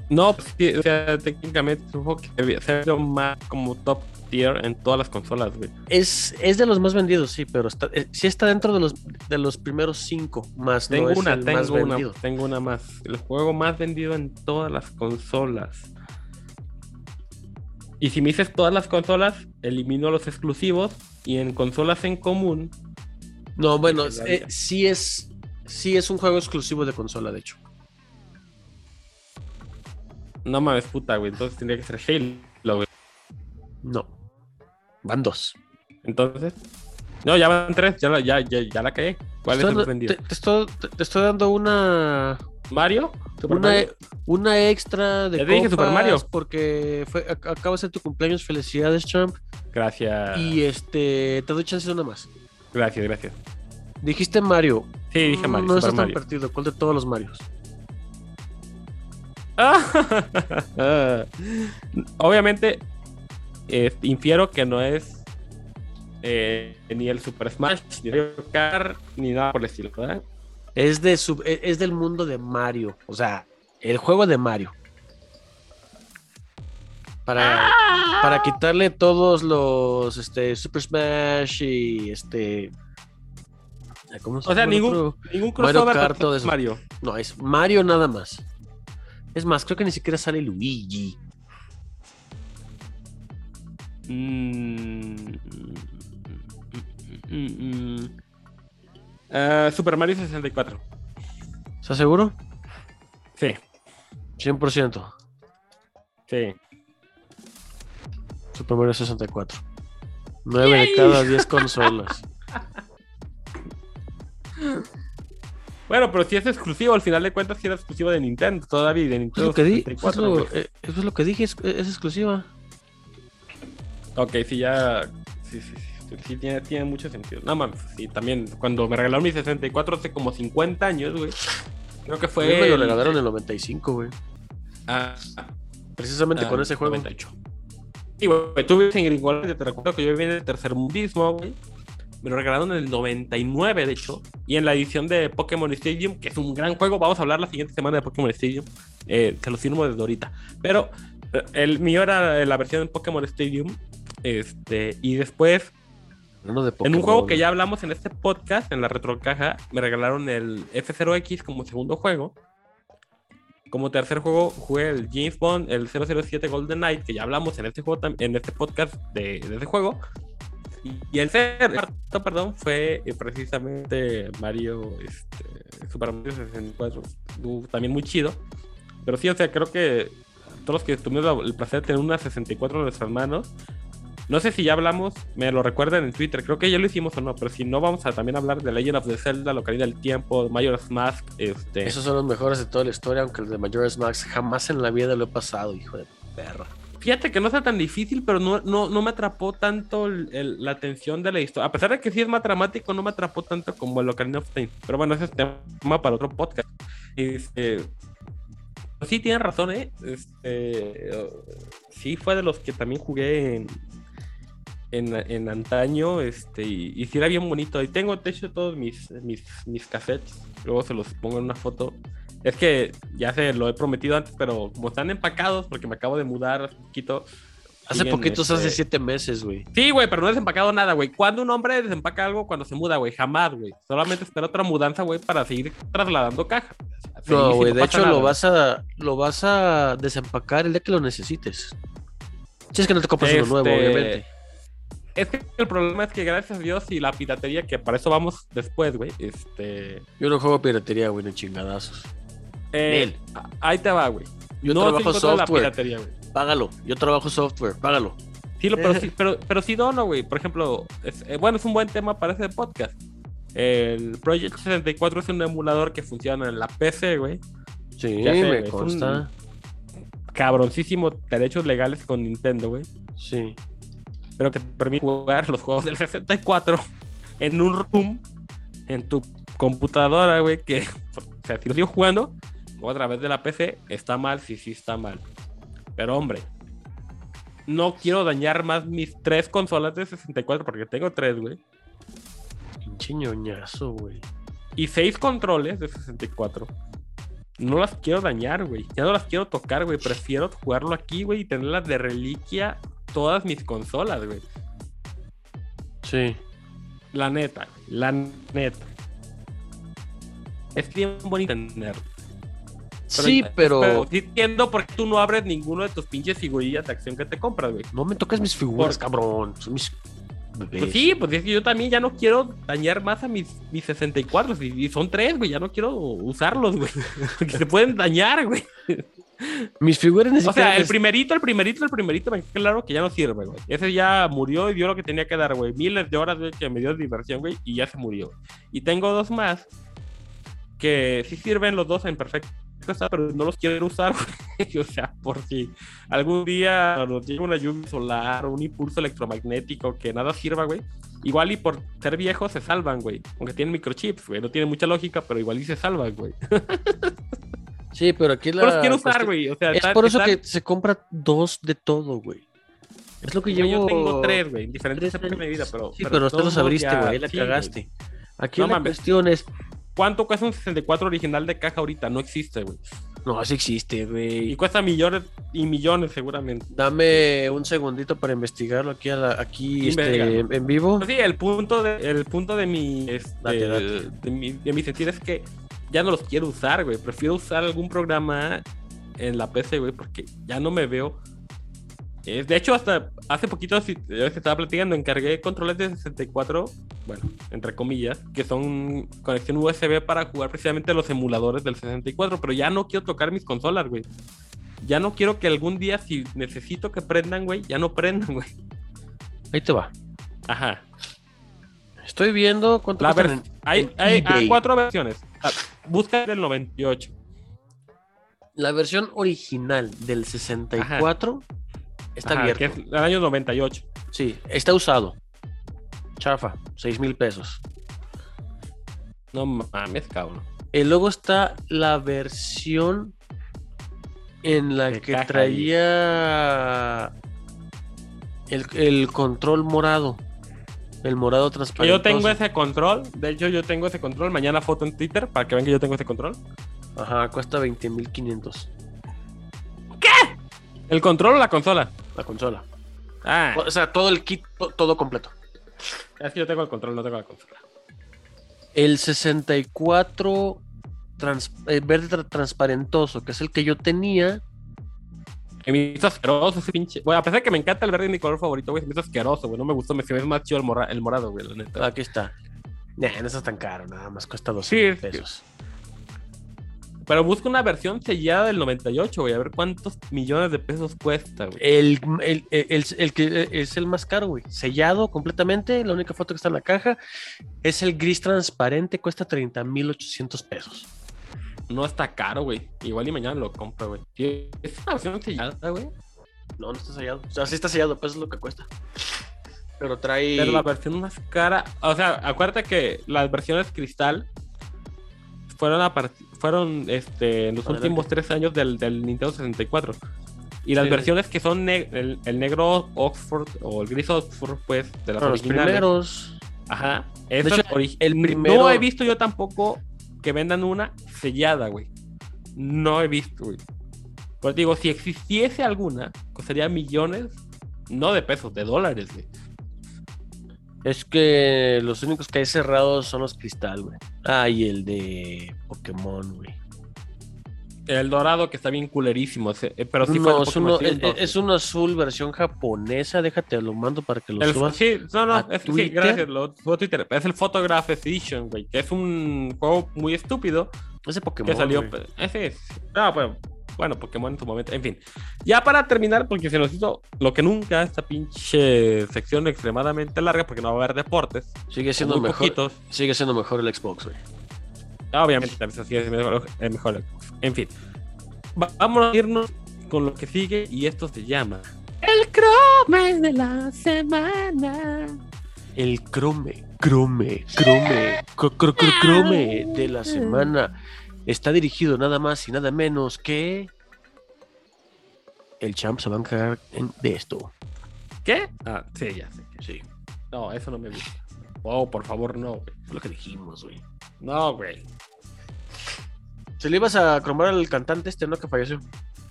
No, pues, sí, o sea, técnicamente es un juego que debía ser más como top tier en todas las consolas, güey. Es, es de los más vendidos, sí, pero está, eh, sí está dentro de los, de los primeros cinco, más no Tengo es una, el más tengo una, vendido. tengo una más. El juego más vendido en todas las consolas. Y si me dices todas las consolas, elimino los exclusivos. Y en consolas en común, No, bueno, eh, sí es sí es un juego exclusivo de consola, de hecho. no mames, puta, güey. Entonces tendría que ser Halo, güey. No. Van dos. Entonces. No, ya van tres, ya la, ya, ya, ya la cagué. ¿Cuál es Estoy el dando- vendido? te, te estoy, te- te estoy dando una ¿Mario? ¿Super una, Mario? una extra de te dije Super Mario. porque fue, ac- acaba de ser tu cumpleaños, felicidades, champ. Gracias. Y este te doy chance de una más. Gracias, gracias. Dijiste Mario. Sí, dije Mario. No Super estás tan Mario. perdido. ¿Cuál de todos los Marios? Ah. Obviamente, eh, infiero que no es eh, ni el Super Smash, ni el Kart, ni nada por el estilo, ¿verdad? Es, de su- e- es del mundo de Mario. O sea, el juego de Mario. Para, para quitarle todos los este, Super Smash y este. ¿Cómo se O sea, ningún, otro? ningún Mario crossover Kart, eso. Mario. No, es Mario nada más. Es más, creo que ni siquiera sale Luigi. Mm, mm, mm, Ah, Super Mario 64. ¿Estás seguro? Sí, 100%. sí. Super Mario 64. 9 de cada 10 consolas. Bueno, pero si es exclusivo, al final de cuentas, si era exclusivo de Nintendo todavía de Es Nintendo lo que, 64. es lo- güey. eh, eso es lo que dije, es, es exclusiva. Ok, sí, ya. Sí, sí, sí. Sí, tiene, tiene mucho sentido. No mames, sí, también. Cuando me regalaron mi 64 hace como 50 años, güey. Creo que fue. me lo regalaron en el 95, güey. Ah, Precisamente ah, con ese juego. 98. Y, güey, tú vives en Gringolandia, te recuerdo que yo viví en el tercer mundismo, güey. Me lo regalaron en el 99, de hecho. Y en la edición de Pokémon Stadium, que es un gran juego. Vamos a hablar la siguiente semana de Pokémon Stadium. Eh, se lo firmo desde ahorita. Pero eh, el mío era la versión de Pokémon Stadium. Este, y después De en un juego que ya hablamos en este podcast, en la retrocaja, me regalaron el F0X como segundo juego. Como tercer juego jugué el James Bond, el 007 Golden Knight, que ya hablamos en este, juego, en este podcast de, de ese juego. y el cuarto, perdón, fue eh, precisamente Mario, este, Super Mario 64. Uh, También muy chido. Pero sí, o sea, creo que todos los que tuvimos el placer de tener una 64 de nuestras manos, no sé si ya hablamos, me lo recuerdan en Twitter, creo que ya lo hicimos o no, pero si no, vamos a también hablar de Legend of the Zelda, Locarina del Tiempo, Majora's Mask, este... Esos son los mejores de toda la historia, aunque el de Majora's Max jamás en la vida lo he pasado, hijo de perra. Fíjate que no está tan difícil, pero no, no, no me atrapó tanto el- el- la atención de la historia. A pesar de que sí es más dramático, no me atrapó tanto como el Ocarina of Time. Pero bueno, ese es tema para otro podcast. Este, sí, tienen razón, ¿eh? Este, sí, fue de los que también jugué en, en, en antaño. Este, y, y sí era bien bonito. Y tengo, de hecho, todos mis, mis, mis cassettes. Luego se los pongo en una foto. Es que ya se lo he prometido antes, pero como están empacados, porque me acabo de mudar hace poquito. Hace siguen, poquitos, este, hace siete meses, güey. Sí, güey, pero no he desempacado nada, güey. ¿Cuándo un hombre desempaca algo cuando se muda, güey? Jamás, güey. Solamente espera otra mudanza, güey, para seguir trasladando caja. Feliz No, güey, de hecho nada, lo vas a lo vas a desempacar el día que lo necesites. Si es que no te compras uno nuevo, Este, obviamente. Es que el problema es que gracias a Dios y la piratería, que para eso vamos después, güey. Este. Yo no juego piratería, güey, ni chingadazos. eh, ahí te va, güey. Yo no trabajo de la software. piratería, güey. Págalo. Yo trabajo software, págalo. Sí, pero, sí, pero, pero sí dono, güey. Por ejemplo, es- eh, bueno, es un buen tema para ese podcast. El Project 64 es un emulador que funciona en la PC, güey. Sí, sé, me consta. Cabroncísimo derechos legales con Nintendo, güey. Sí. Pero que te permite jugar los juegos del 64 en un room en tu computadora, güey, que, o sea, si lo sigo jugando o a través de la PC, está mal, sí, sí está mal. Pero hombre, no quiero dañar más mis tres consolas de 64, porque tengo tres, güey, Pinche ñoñazo, güey. y seis controles de 64. No las quiero dañar, güey. Ya no las quiero tocar, güey. Prefiero jugarlo aquí, güey, y tenerlas de reliquia todas mis consolas, güey. Sí. La neta, güey, la neta. Es bien bonito tenerlo. sí, pero, sí entiendo por qué tú no abres ninguno de tus pinches figurillas de acción que te compras, güey. no me toques mis figuras, Por- cabrón. Son mis. Pues sí, pues es que yo también ya no quiero dañar más a mis, mis 64 y, y son tres, güey. Ya no quiero usarlos, güey. Porque se pueden dañar, güey. Mis figuras O necesitan. sea, el primerito, el primerito, el primerito, me claro que ya no sirve, güey. Ese ya murió y dio lo que tenía que dar, güey. Miles de horas, güey, que me dio diversión, güey, y ya se murió. Y tengo dos más que sí sirven los dos en perfecto pero no los quiero usar, güey. O sea, por si algún día nos llega una lluvia solar o un impulso electromagnético que nada sirva, güey. Igual y por ser viejos se salvan, güey. Aunque tienen microchips, güey. No tiene mucha lógica, pero igual y se salvan, güey. Sí, pero aquí la. No los quiero usar, güey. O sea, Es está- por eso está- que se compra dos de todo, güey. Es lo que llevo. Yo tengo tres, güey, en diferentes épocas de mi vida, pero. Sí, pero, de tú los abriste, güey. La sí, güey. cagaste. Aquí No la mames. cuestión es. ¿Cuánto cuesta un 64 original de caja ahorita? No existe, güey. No, así existe, Y güey. cuesta millones y millones, seguramente. Dame un segundito para investigarlo aquí, a la- aquí este, en vivo. Pues sí, el punto de, el punto de mi, este, Date, date. De, mi, de mi sentir es que ya no los quiero usar, güey. Prefiero usar algún programa en la PC, güey, porque ya no me veo. De hecho, hasta hace poquito, si yo estaba platicando, encargué controles de 64, bueno, entre comillas, que son conexión USB para jugar precisamente los emuladores del 64, pero ya no quiero tocar mis consolas, güey. Ya no quiero que algún día, si necesito que prendan, güey, ya no prendan, güey. Ahí te va. Ajá. Estoy viendo cuánto en- hay, en hay- hay eBay. cuatro versiones. Ah, Busca el 98. La versión original del 64 está Ajá, abierto. Que es el año 98. Sí, está usado. Chafa, 6 mil pesos. No mames, cabrón. Y luego está la versión en la De que traía el, el control morado. El morado transparente. yo tengo ese control. De hecho, yo tengo ese control. Mañana foto en Twitter para que vean que yo tengo ese control. Ajá, cuesta 20.500 ¿El control o la consola? la consola. Ah, O sea, todo el kit, to- todo completo. es que yo tengo el control, no tengo la consola. El 64 trans- eh, verde tra- transparentoso, que es el que yo tenía, Se me hizo asqueroso ese pinche. Bueno, a pesar de que me encanta el verde, mi color favorito, güey. Se me hizo asqueroso, güey. No me gustó, me se me más chido el, mora- el morado, güey, la neta. Aquí está. Nah, no está tan caro, nada más cuesta 200 Sí, es que- pesos. Pero busca una versión sellada del 98, güey. A ver cuántos millones de pesos cuesta, güey. El, el, el- el- que es el más caro, güey. Sellado completamente. La única foto que está en la caja es el gris transparente. Cuesta 30,800 pesos. No está caro, güey. Igual y mañana lo compro, güey. Es una versión sellada, güey. No, no está sellado. O sea, sí está sellado, pues es lo que cuesta. Pero trae. Pero la versión más cara. O sea, acuérdate que las versiones cristal fueron a fueron este, en los Adelante. últimos tres años del, del Nintendo 64. Y las Sí. versiones que son ne- el, el negro Oxford o el gris Oxford, pues, de las los originales. primeros. Ajá. De hecho, el No primero- he visto yo tampoco que vendan una sellada, güey. No he visto, güey. Pues digo, si existiese alguna, costaría millones, no de pesos, de dólares, güey. Es que los únicos que hay cerrados son los cristal, güey. Ah, y el de Pokémon, güey. El dorado que está bien culerísimo, eh, pero sí fue no, es, uno, es, 2, es azul versión japonesa. Déjate, lo mando para que lo El- subas. sí, no, no, es, sí, gracias, lo subo a Twitter. Es el Photograph Edition, güey, que es un juego muy estúpido Ese Pokémon. que salió. pues, Ese es. No, bueno, bueno, Pokémon en su momento. En fin. Ya para terminar, porque se nos hizo lo que nunca, esta pinche sección extremadamente larga, porque no va a haber deportes. Sigue siendo mejor. poquitos. Sigue siendo mejor el Xbox, güey. Obviamente, tal vez así es mejor, es mejor. En fin. Va- vamos a irnos con lo que sigue y esto se llama. El Chrome de la semana. El Chrome, Chrome, Chrome, Chrome de la semana está dirigido nada más y nada menos que. El champ se va a encargar en- de esto. ¿Qué? Ah, sí, ya sé. Sí, No, eso no me gusta. Oh, por favor, no, güey. lo que dijimos, güey. No, güey. Se le ibas a cromar al cantante este, ¿no? Que falleció.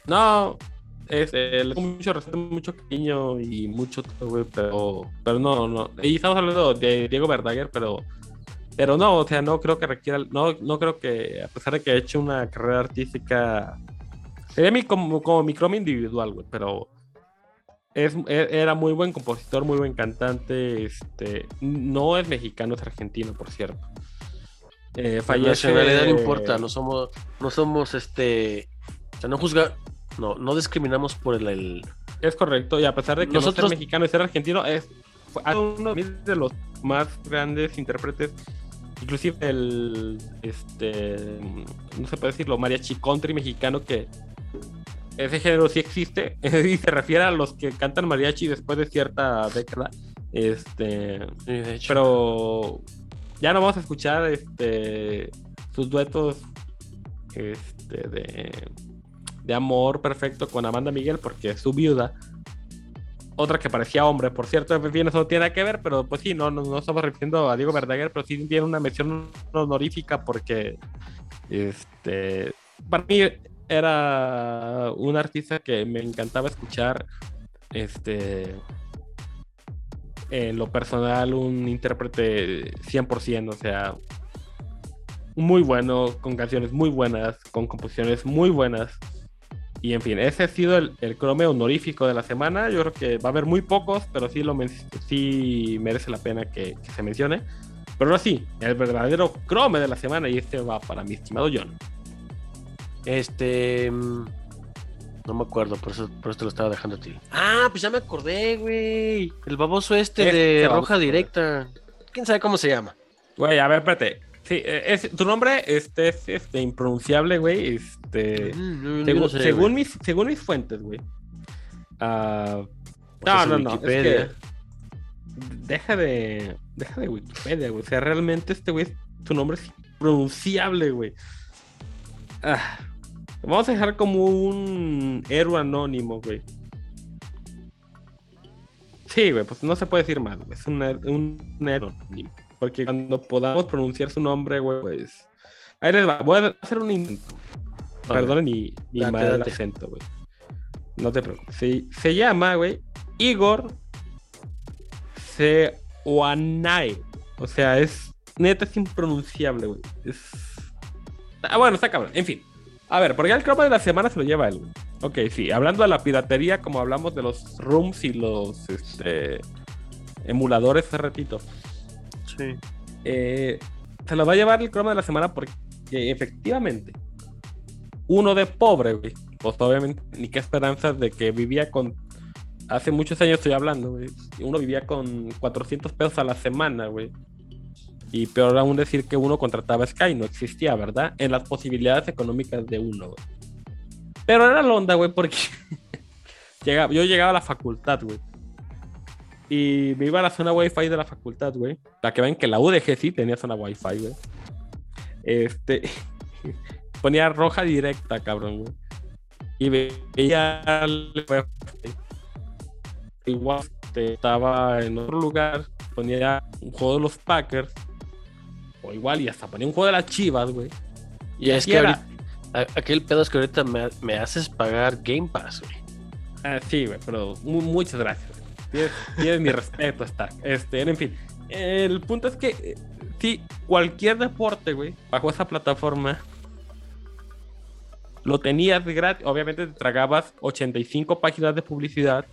No, este, le tengo mucho respeto, mucho cariño y mucho todo, güey, pero, pero no, no. Y estamos hablando de Diego Verdaguer, pero, pero no, o sea, no creo que requiera, no, no creo que, a pesar de que ha hecho una carrera artística, sería mi, como, como mi individual, güey, pero es, e- era muy buen compositor, muy buen cantante, este, no es mexicano, es argentino, por cierto. Eh, La fallece- nacionalidad no importa, no somos, no somos este. O sea, no juzga. No, no discriminamos por el. el- Es correcto, y a pesar de que Nosotros- no ser mexicano y ser argentino, es uno de los más grandes intérpretes, inclusive el, este, no se puede decirlo, mariachi country mexicano, que ese género sí existe, y se refiere a los que cantan mariachi después de cierta década, este, Sí, de hecho. pero ya no vamos a escuchar este sus duetos este de, de amor perfecto con Amanda Miguel porque es su viuda otra que parecía hombre por cierto bien eso no tiene que ver pero pues sí no no, no estamos refiriendo a Diego Verdaguer pero sí tiene una mención honorífica porque este para mí era un artista que me encantaba escuchar este en lo personal un intérprete 100%, o sea, muy bueno, con canciones muy buenas, con composiciones muy buenas. Y en fin, ese ha sido el, el Chrome honorífico de la semana. Yo creo que va a haber muy pocos, pero sí, lo men- sí merece la pena que, que se mencione. Pero ahora sí, el verdadero Chrome de la semana, y este va para mi estimado John. Este. mm, No me acuerdo, por eso, por eso te lo estaba dejando a ti. Ah, pues ya me acordé, güey. El baboso este Este de baboso, roja directa. ¿Quién sabe cómo se llama? Güey, a ver, espérate. Sí, eh, es, tu nombre este, es este, impronunciable, güey. Este, Mm, Según, no sé, según güey. mis, según mis fuentes, güey. Ah, Pues no, no, no. Es Wikipedia. que deja de. Deja de Wikipedia, güey. O sea, realmente este güey, tu nombre es impronunciable, güey. Ah, vamos a dejar como un héroe anónimo, güey. Sí, güey, pues no se puede decir más, güey. Es un, her- un, un héroe anónimo. Porque cuando podamos pronunciar su nombre, güey, pues. Ahí les va. Voy a hacer un intento. Perdonen mi, mi Date, mal date. acento, güey. No te preocupes. Se, se llama, güey, Igor Seoanae. O sea, es. Neta, es impronunciable, güey. Es. Ah, bueno, está cabrón. En fin. A ver, porque el croma de la semana se lo lleva él, güey. Ok, sí. Hablando de la piratería, como hablamos de los rooms y los este, emuladores hace ratito, Eh, se lo va a llevar el croma de la semana porque efectivamente uno de pobre, güey, pues obviamente ni qué esperanzas de que vivía con hace muchos años estoy hablando. Uno vivía con 400 pesos a la semana, güey. Y peor aún decir que uno contrataba Sky, no existía, ¿verdad? En las posibilidades económicas de uno. Pero era la onda, güey, porque llegaba, yo llegaba a la facultad, güey. Y me iba a la zona Wi-Fi de la facultad, güey. La que ven que la UDG sí tenía zona Wi-Fi, güey. Este. ponía roja directa, cabrón, güey. Y veía el Wi-Fi. Igual estaba en otro lugar, ponía un juego de los Packers. O igual, y hasta ponía un juego de las chivas, güey. Y es que era. ahorita- aquel pedo es que ahorita me, me haces pagar Game Pass, güey. Ah, sí, güey, pero mu- muchas gracias. Tienes, mi respeto, Stark. Este, en fin. El punto es que, eh, sí, cualquier deporte, güey, bajo esa plataforma, lo tenías gratis. Obviamente te tragabas 85 páginas de publicidad,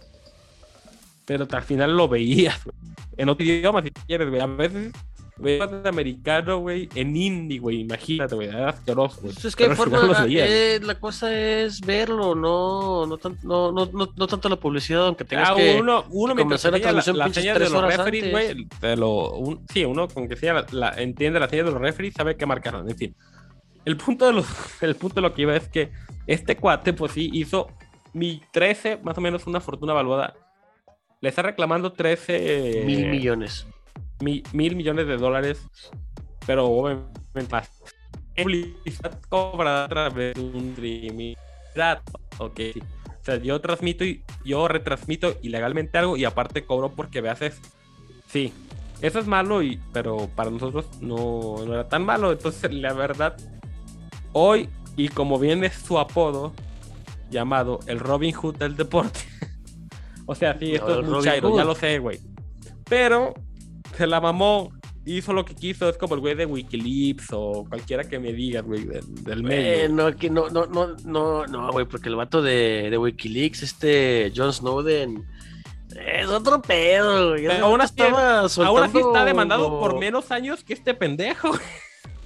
pero al final lo veías, güey. En otro idioma, si quieres, güey. A veces veías en americano, güey, en indie, güey. Imagínate, güey. Era asqueroso, güey. Pues es que hay forma, güey. eh, la cosa es verlo, no, no, tan- no, no, no, no tanto la publicidad, aunque tengas Ah, que... uno, uno que comenzar la transmisión la, de los horas referees, antes. güey, un- sí, uno con que sea la, la- entiende la señal de los referees sabe qué marcaron, en fin. El punto de los, el punto de lo que iba es que este cuate, pues sí, hizo mi 13, más o menos una fortuna valuada. Le está reclamando 13 Mil millones. Mi- mil millones de dólares, pero obviamente más. Publicidad cobrada a través de un streaming. Ok. O sea, yo transmito y yo retransmito ilegalmente algo y aparte cobro porque veas eso. Sí. Eso es malo, y, pero para nosotros no, no era tan malo. Entonces, la verdad, hoy, y como viene su apodo, llamado el Robin Hood del deporte. o sea, sí, esto No, es muy chairo, ya lo sé, güey. Pero se la mamó, hizo lo que quiso, es como el güey de Wikileaks o cualquiera que me digas, güey, del, del medio. Bueno, aquí no, no, no, no, no, güey, porque el vato de, de Wikileaks, este John Snowden, es otro pedo, güey. Pero aún así- está demandado por menos años que este pendejo.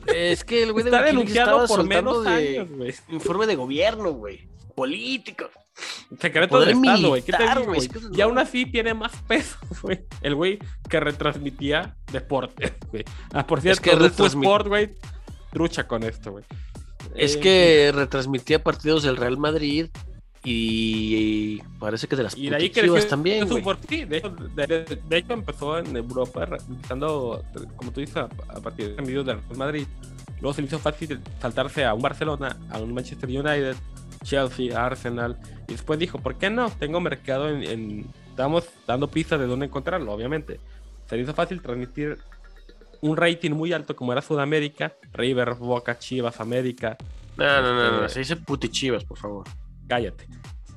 Es que el güey de Está Wikileaks denunciado por menos de años, güey. informe de gobierno, güey. Político. Secreto del Estado, güey. Es Y aún así tiene más peso, güey. El güey que retransmitía deporte, güey. Ah, por cierto, que que retransmit- Sport, güey, trucha con esto, güey. Es Eh, que retransmitía partidos del Real Madrid y parece que de las Y de ahí creció también, por- sí, de hecho, de, de- de hecho empezó en Europa, empezando, como tú dices, a, a partir de del Real Madrid. Luego se le hizo fácil saltarse a un Barcelona, a un Manchester United, Chelsea, Arsenal. Y después dijo, ¿por qué no? Tengo mercado en... en- Estamos dando pistas de dónde encontrarlo, obviamente. Se le hizo fácil transmitir un rating muy alto como era Sudamérica, River, Boca, Chivas, América, No, no, no, no, Este- se dice puti Chivas, por favor. cállate.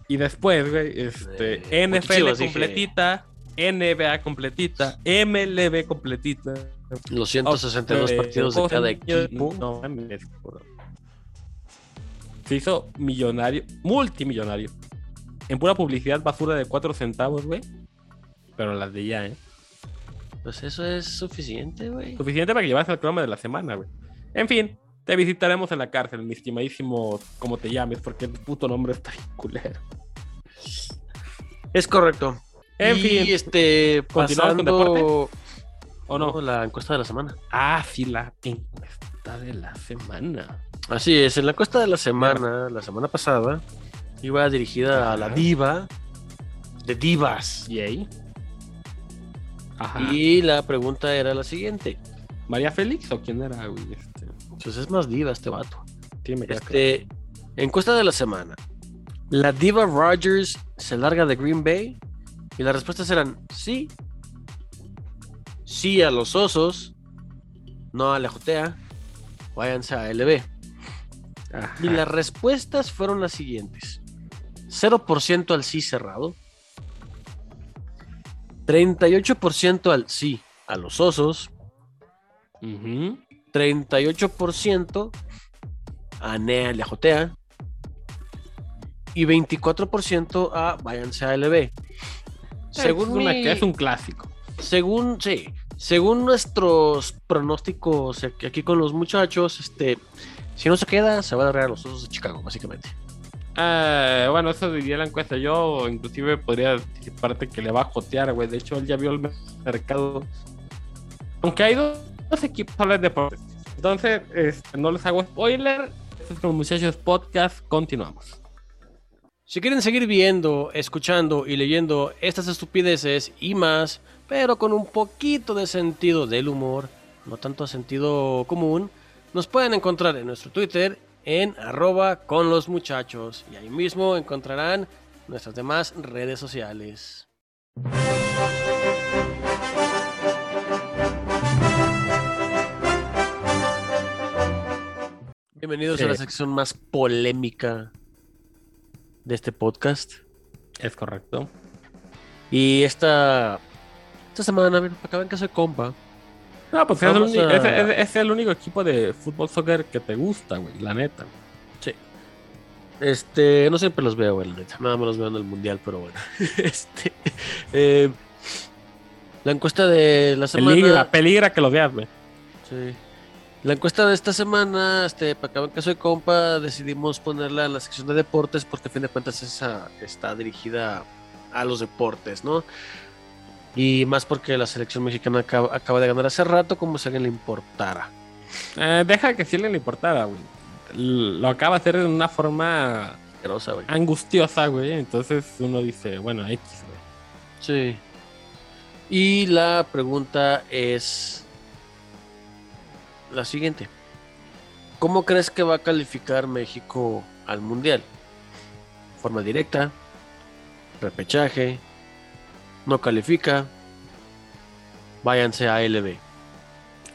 Y después, güey, este, Eh, NFL dije. completita, NBA completita, MLB completita. Los 162 Eh, partidos de cada equipo. No. Se hizo millonario, multimillonario. En pura publicidad basura de 4 centavos, güey. Pero las de ya, ¿eh? Pues eso es suficiente, güey. Suficiente para que llevas el programa de la semana, güey. En fin, te visitaremos en la cárcel, mi estimadísimo, como te llames, porque el puto nombre está bien culero. Es correcto. En y fin, este, ¿continuamos con pasando... ¿o no? La encuesta de la semana. Ah, sí, la encuesta de la semana. Así es, en la encuesta de la semana, la semana pasada, iba dirigida a la diva de divas. Yay. Ajá. Y la pregunta era la siguiente. ¿María Félix o quién era, güey? Este, Pues es más diva este vato. sí, me. Este, encuesta de la semana. ¿La diva Rogers se larga de Green Bay? Y las respuestas eran sí, sí a los osos, no a la jotea, váyanse a LB. Ajá. Y las respuestas fueron las siguientes. 0% al sí cerrado. 38% al sí a los osos. Ujú. 38% a Nea y Jotea. y 24% a váyanse a LB. Según es, una- mi- es un clásico. según, sí, según nuestros pronósticos aquí con los muchachos, este, si no se queda, se va a largar a los osos de Chicago, básicamente. Eh, bueno, eso diría la encuesta. Yo, inclusive, podría anticiparte que le va a jotear, güey. De hecho, él ya vio el mercado. Aunque hay dos, dos equipos hablan de deportes. Entonces, este, no les hago spoiler. Esto es con los muchachos podcast. Continuamos. Si quieren seguir viendo, escuchando y leyendo estas estupideces y más, pero con un poquito de sentido del humor, no tanto sentido común, nos pueden encontrar en nuestro Twitter en arroba con los muchachos y ahí mismo encontrarán nuestras demás redes sociales. Bienvenidos a la sección más polémica de este podcast. Es correcto. Y esta, esta semana, vean que soy compa. No, pues es el, Vamos uni- a- es- es- es el único equipo de fútbol soccer que te gusta, güey. La neta. Sí. Este, no siempre los veo, güey, la neta. Nada más los veo en el mundial, pero bueno. Este, eh, la encuesta de la semana. Peligra, peligra que lo veas, güey. Sí. La encuesta de esta semana, este, para que vean que soy compa, decidimos ponerla en la sección de deportes porque a fin de cuentas esa está dirigida a los deportes, ¿no? Y más porque la selección mexicana acaba, acaba de ganar hace rato, como si a alguien le importara. Eh, deja que sí le importara, güey. Lo acaba de hacer de una forma güey. angustiosa, güey. Entonces uno dice, bueno, X, güey. Sí. Y la pregunta es la siguiente. ¿Cómo crees que va a calificar México al Mundial? ¿Forma directa? ¿Repechaje? ¿No califica? Váyanse a LB.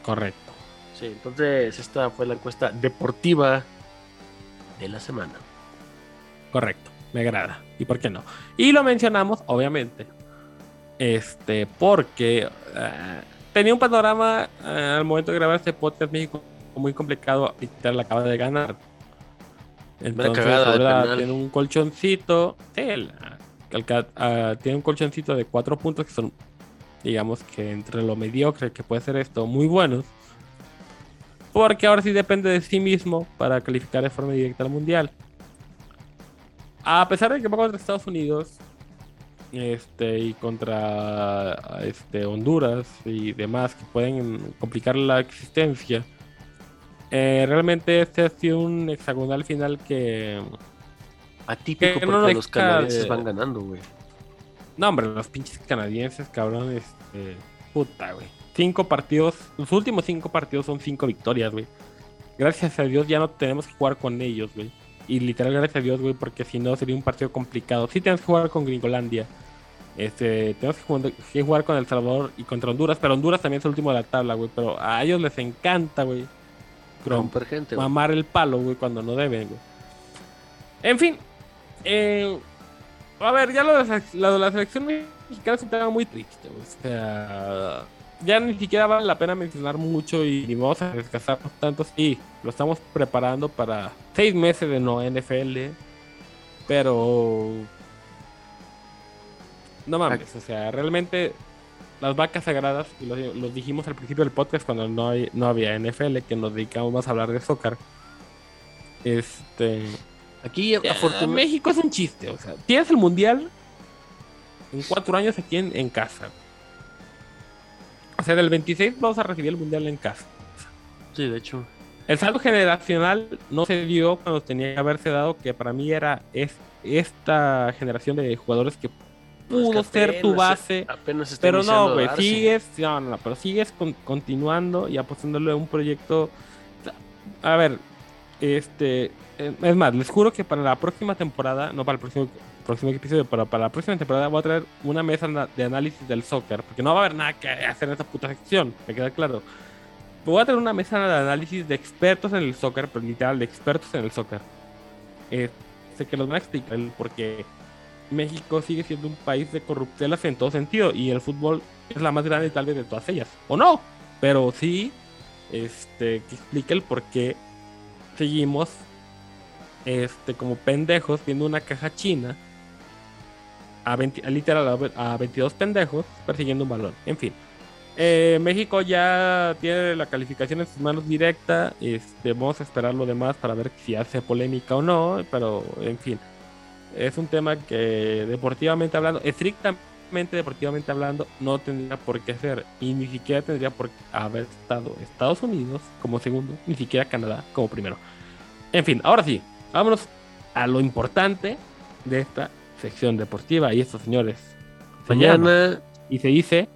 Correcto. Sí, entonces esta fue la encuesta deportiva de la semana. Correcto. Me agrada. ¿Y por qué no? Y lo mencionamos, obviamente. Este, porque eh, tenía un panorama eh, al momento de grabar este podcast México muy complicado. Literal, acaba de ganar. Entonces, ahora tiene un colchoncito. Sí, el- tiene un colchoncito de cuatro puntos que son, digamos que entre lo mediocre que puede ser esto, muy buenos. Porque ahora sí depende de sí mismo para calificar de forma directa al mundial. A pesar de que va contra Estados Unidos este, y contra este, Honduras y demás que pueden complicar la existencia, eh, realmente este ha sido un hexagonal final que. Atípico Que no porque nos los canadienses de- van ganando, güey. No, hombre, los pinches canadienses, cabrón, este. Puta, güey. Cinco partidos, los últimos cinco partidos son cinco victorias, güey. Gracias a Dios ya no tenemos que jugar con ellos, güey. Y literal, gracias a Dios, güey, porque si no sería un partido complicado. Sí tenemos que jugar con Gringolandia. Este, tenemos que jugar, que jugar con El Salvador y contra Honduras, pero Honduras también es el último de la tabla, güey. Pero a ellos les encanta, güey. Romper gente, güey. mamar el palo, güey, cuando no deben, güey. En fin. Eh, a ver, ya lo de, la, lo de la selección mexicana es un tema muy triste. O sea, ya ni siquiera vale la pena mencionar mucho y ni vamos a desgastarnos tanto. Sí, lo estamos preparando para seis meses de no NFL, pero... No mames, o sea, realmente las vacas sagradas, y lo, lo dijimos al principio del podcast cuando no, hay- no había NFL, que nos dedicamos más a hablar de soccer. Este. Aquí, afortunadamente. México es un chiste, o sea, tienes el mundial en cuatro años aquí en, en casa. O sea, del 26 vamos a recibir el mundial en casa. Sí, de hecho. El salto generacional no se dio cuando tenía que haberse dado, que para mí era es, esta generación de jugadores que pudo que ser tu base. Apenas Pero no, güey, sigues, no, no, no, pero sigues con- continuando y apostándole a un proyecto. A ver, este, es más, les juro que para la próxima temporada, no para el próximo, próximo episodio, pero para la próxima temporada voy a traer una mesa de análisis del soccer, porque no va a haber nada que hacer en esa puta sección, me queda claro. Voy a traer una mesa de análisis de expertos en el soccer, pero literal, de expertos en el soccer. Eh, sé que los van a explicar el por qué México sigue siendo un país de corruptelas en todo sentido y el fútbol es la más grande tal vez de todas ellas. O no, pero sí este, que explica el por qué seguimos este, como pendejos viendo una caja china a, 20 a literal a, a 22 pendejos persiguiendo un balón. En fin. Eh, México ya tiene la calificación en sus manos directa. Este, vamos a esperar lo demás para ver si hace polémica o no. Pero, en fin. Es un tema que deportivamente hablando, estrictamente deportivamente hablando, no tendría por qué ser. Y ni siquiera tendría por qué haber estado Estados Unidos como segundo, ni siquiera Canadá como primero. En fin, ahora sí, vámonos a lo importante de esta sección deportiva. Y estos señores. se llama Mañana, y se dice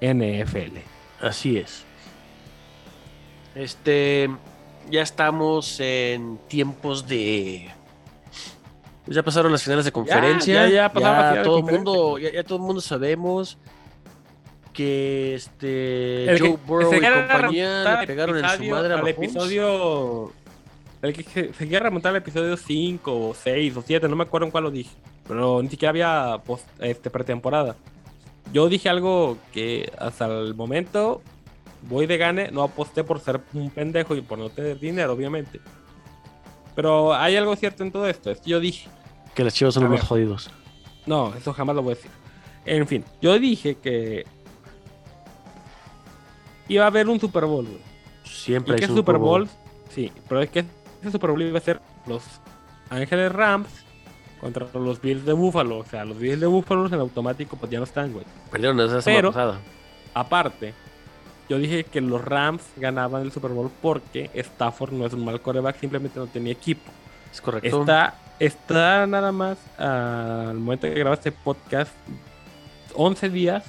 NFL. así es. Este, ya estamos en tiempos de. pues ya pasaron las finales de conferencia. ya, ya pasaron las finales de todo el mundo, ya, ya todo el mundo sabemos que este El que- Joe Burrow se y compañía le pegaron en su madre a Mahomes. episodio. El que se, se quiera remontar al episodio 5 o 6 o 7, no me acuerdo en cuál lo dije. Pero ni siquiera había post- este, pretemporada. Yo dije algo que hasta el momento voy de gane, no aposté por ser un pendejo y por no tener dinero, obviamente. Pero hay algo cierto en todo esto. Es que yo dije, Que las chivas son los más jodidos. no, eso jamás lo voy a decir. En fin, yo dije que iba a haber un Super Bowl, güey. Siempre ¿Y hay su Super Bowl? Sí, pero es que ese Super Bowl iba a ser los Ángeles Rams contra los Bills de Buffalo. O sea, los Bills de Buffalo en automático pues ya no están, güey. Perdieron semana Pero- pasada. Aparte, yo dije que los Rams ganaban el Super Bowl porque Stafford no es un mal coreback, simplemente no tenía equipo. Es correcto. Está, está nada más al momento que grabo este podcast 11 días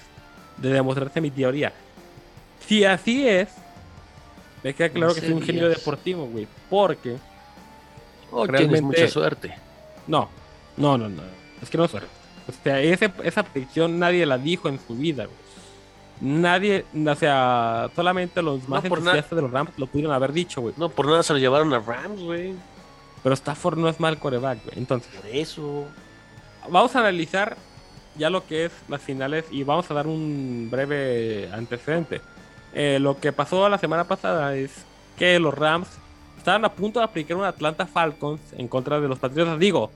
de demostrarse mi teoría. Si así es, me queda claro que 11 soy un genio deportivo, güey. Porque, Oh, tienes realmente- mucha suerte. no, no, no, no. Es que no es suerte. O sea, ese- esa predicción nadie la dijo en su vida, güey. Nadie, o sea, solamente los más entusiastas de los Rams lo pudieron haber dicho, güey. No, por nada se lo llevaron a Rams, güey. Pero Stafford no es mal coreback, güey. Entonces, Por eso. vamos a analizar ya lo que es las finales y vamos a dar un breve antecedente. Eh, lo que pasó la semana pasada es que los Rams estaban a punto de aplicar un Atlanta Falcons en contra de los Patriotas, digo,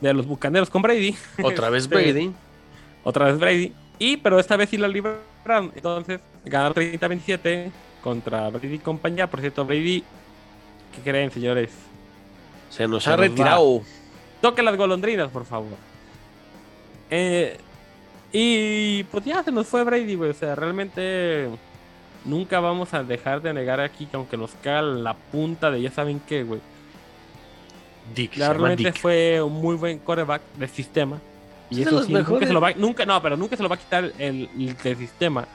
de los Bucaneros con Brady. Otra vez Este, Brady. Otra vez Brady. Y, pero esta vez sí la libraron. Entonces, ganaron 30-27 contra Brady y compañía. Por cierto, Brady, ¿qué creen, señores? Se nos se ha nos va. retirado. Toque las golondrinas, por favor. Eh, y pues ya se nos fue Brady, güey. O sea, realmente nunca vamos a dejar de negar aquí que aunque nos caga la punta de ya saben qué, güey. Dick, Realmente Dick. fue un muy buen coreback del sistema. Y Es de eso los sí, nunca mejores. se lo va, nunca, no, pero nunca se lo va a quitar el, el del sistema.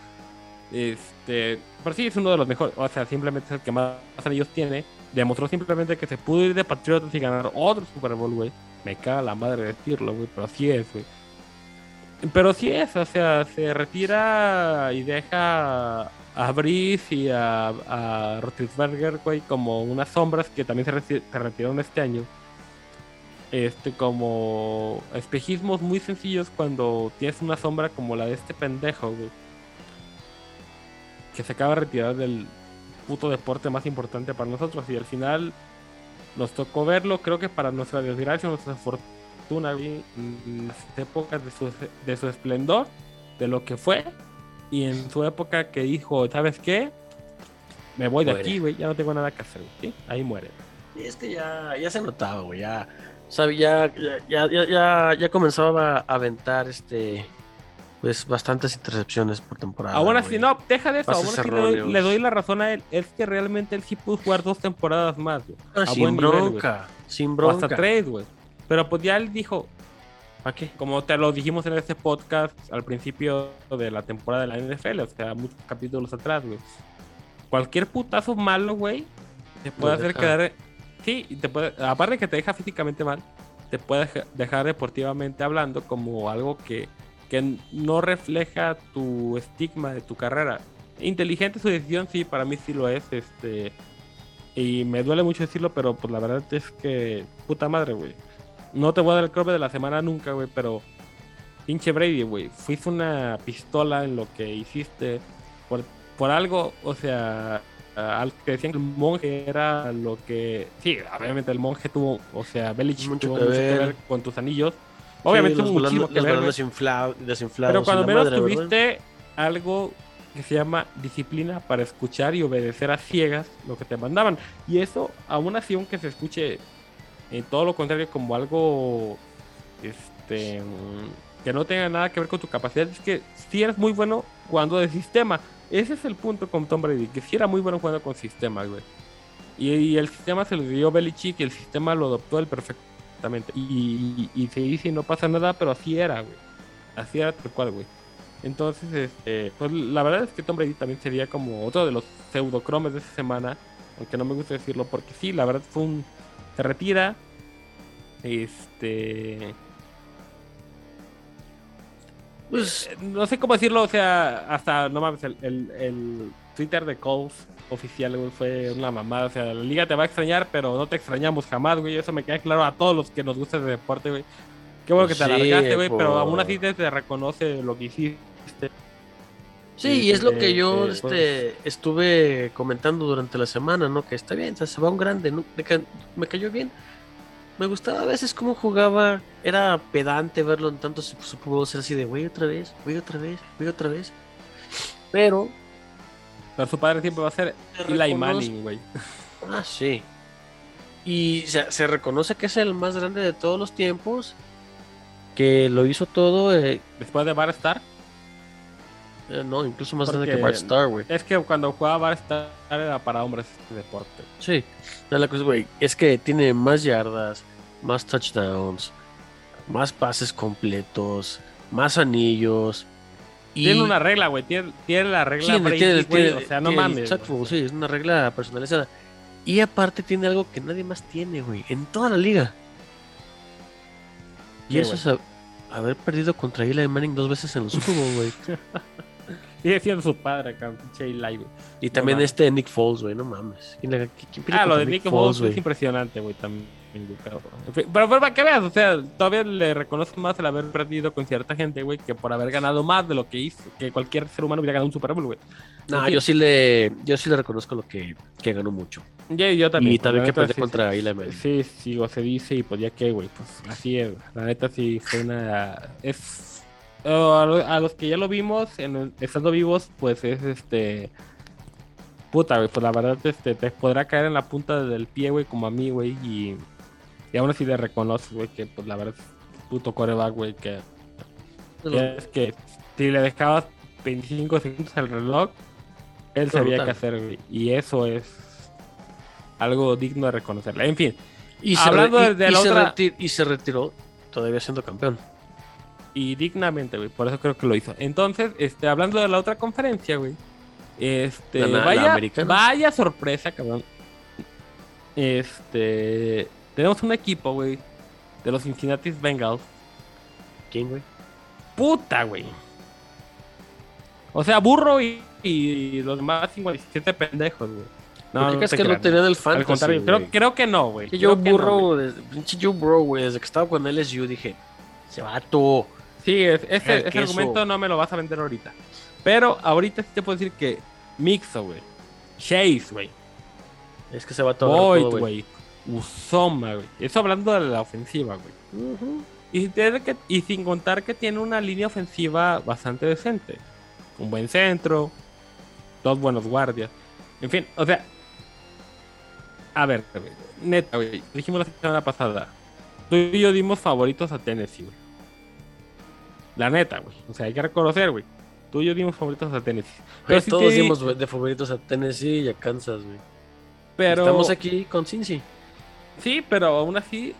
Este, pero sí es uno de los mejores, o sea, simplemente es el que más anillos tiene. Demostró simplemente que se pudo ir de Patriotas y ganar otro Super Bowl, güey. Me caga la madre decirlo, güey, pero así es, güey. Pero sí es, o sea, se retira y deja a Brice y a, a Roethlisberger, güey, como unas sombras que también se retiraron este año. Este, como espejismos muy sencillos cuando tienes una sombra como la de este pendejo, güey. Que se acaba de retirar del puto deporte más importante para nosotros. Y al final nos tocó verlo, creo que para nuestra desgracia, nuestra fortuna, güey, en las épocas de su, de su esplendor, de lo que fue. Y en su época que dijo, ¿sabes qué? Me voy de aquí, güey, ya no tengo nada que hacer, güey. ¿sí? Ahí muere. Y es que ya, ya se notaba, güey. Ya, sabe, ya, ya, ya, ya, ya comenzaba a aventar este. Pues bastantes intercepciones por temporada. Aún así, no, deja de eso. Aún así le doy, erróneos. le doy la razón a él. Es que realmente él sí pudo jugar dos temporadas más, güey. Ah, sin buen nivel, güey. bronca. sin O bronca. hasta tres, güey. Pero pues ya él dijo, ¿Para qué? como te lo dijimos en este podcast al principio de la temporada de la NFL, o sea, muchos capítulos atrás, güey. Cualquier putazo malo, güey, te puede hacer deja. quedar. Sí, te puede. Aparte que te deja físicamente mal, te puede deja- dejar deportivamente hablando como algo que, que no refleja tu estigma de tu carrera. Inteligente su decisión, sí, para mí sí lo es, este. Y me duele mucho decirlo, pero pues la verdad es que. Puta madre, güey. No te voy a dar el crope de la semana nunca, güey, pero. Pinche Brady, güey. Fuiste una pistola en lo que hiciste. Por, por algo, o sea. al que decían que el monje era lo que. Sí, obviamente el monje tuvo, o sea, Belichick Mucho tuvo que mucho que ver. con tus anillos. Obviamente Sí, tuvo muchísimo que ver. desinflados. Pero cuando menos madre, ¿verdad? tuviste algo que se llama disciplina para escuchar y obedecer a ciegas lo que te mandaban. Y eso, aún así, aunque se escuche en todo lo contrario como algo este que no tenga nada que ver con tu capacidad, es que si eres muy bueno jugando de sistema. Ese es el punto con Tom Brady, que sí era muy bueno jugando con sistema, güey. Y, y el sistema se lo dio Belichick y el sistema lo adoptó él perfectamente. Y, y, y se dice y no pasa nada, pero así era, güey. Así era tal cual, güey. Entonces, este, pues la verdad es que Tom Brady también sería como otro de los pseudocromes de esa semana. Aunque no me gusta decirlo, porque sí, la verdad fue un. Se retira. Este. Pues, eh, No sé cómo decirlo, o sea, hasta, no mames, el, el, el Twitter de Colts oficial, güey, fue una mamada. O sea, la liga te va a extrañar, pero no te extrañamos jamás, güey. Eso me queda claro a todos los que nos gusta el deporte, güey. Qué bueno que te Sí, alargaste, güey, pero aún así te, te reconoce lo que hiciste. Sí, y es lo que Este, yo pues, este, estuve comentando durante la semana, ¿no? Que está bien, se va un grande, ¿no? Me, ca- me cayó bien. Me gustaba a veces cómo jugaba, era pedante verlo en tantos Sup- Super Bowls, era así de, güey, otra vez, güey, otra vez, güey, otra vez. Pero, Pero su padre siempre va a ser Eli Manning, güey. Ah, sí. Y se, se reconoce que es el más grande de todos los tiempos, que lo hizo todo, eh, Después de Bar Star. Eh, no, incluso más grande Porque- que Bart Starr, güey. Es que cuando jugaba Bar Star era para hombres este deporte. Sí, no, la cosa, güey, es que tiene más yardas, más touchdowns, más pases completos, más anillos. Y Tiene una regla, güey. Tiene, tiene la regla Tiene- Brady, tiene- güey, tiene- O sea, no mames. exacto, güey. sí, es una regla personalizada. Y aparte tiene algo que nadie más tiene, güey, en toda la liga. Y ¿Qué, eso es a- haber perdido contra Eli Manning dos veces en los Super Bowl, güey. Sigue siendo su padre acá, pinche Eli, güey. Y también mames. este Nick Foles, güey, no mames. ¿Quién, le- quién pierde Ah, lo de Nick Foles es impresionante, güey, también. cabrón. Pero, pero para que veas, o sea, todavía le reconozco más el haber perdido con cierta gente, güey, que por haber ganado más de lo que hizo, que cualquier ser humano hubiera ganado un Super Bowl, güey. No, yo sí le, yo sí le reconozco lo que, que ganó mucho. Yo, yo también. y también que perdió sí, contra sí, Eli. Sí, sí, o se dice y pues ya que, güey, pues así es. La neta sí fue una... Es... a, lo- a los que ya lo vimos, en, estando vivos, pues es este... Puta, güey, pues la verdad este, te podrá caer en la punta del pie, güey, como a mí, güey, y, y aún así le reconoces, güey, que pues la verdad es puto coreback, güey, que, que es que si le dejabas 25 segundos al reloj, él sabía brutal. qué hacer, güey, y eso es algo digno de reconocerle. En fin, Y se, Hablando re- y- de y la se otra- reti- y se retiró todavía siendo campeón. Y dignamente, güey. Por eso creo que lo hizo. Entonces, este, hablando de la otra conferencia, güey. Este, La- la- la vaya, vaya sorpresa, cabrón. Este, tenemos un equipo, güey, de los Cincinnati Bengals. ¿Quién, güey? Puta, güey. O sea, burro y, y los demás 57 pendejos, güey. ¿Por qué crees te que no creas, tenían el Al fantasy, contrario, creo, creo que no, güey. Yo Creo no, burro, pinche Joe Burrow, güey, desde que estaba con LSU dije, se vato. Sí, es- ese, El ese argumento no me lo vas a vender ahorita. Pero ahorita sí te puedo decir que Mixo, güey. Chase, güey. Es que se va todo. Boyd, güey. Usoma, güey. Eso hablando de la ofensiva, güey. Y, que- y sin contar que tiene una línea ofensiva bastante decente. Un buen centro. Dos buenos guardias. En fin, o sea. A ver, neta, güey. Dijimos la semana pasada. Tú y yo dimos favoritos a Tennessee, güey. La neta, güey. O sea, hay que reconocer, güey. Tú y yo dimos favoritos a Tennessee. Pero sí todos te- dimos de favoritos a Tennessee y a Kansas, güey. Pero... Estamos aquí con Cincy. Sí, pero aún así,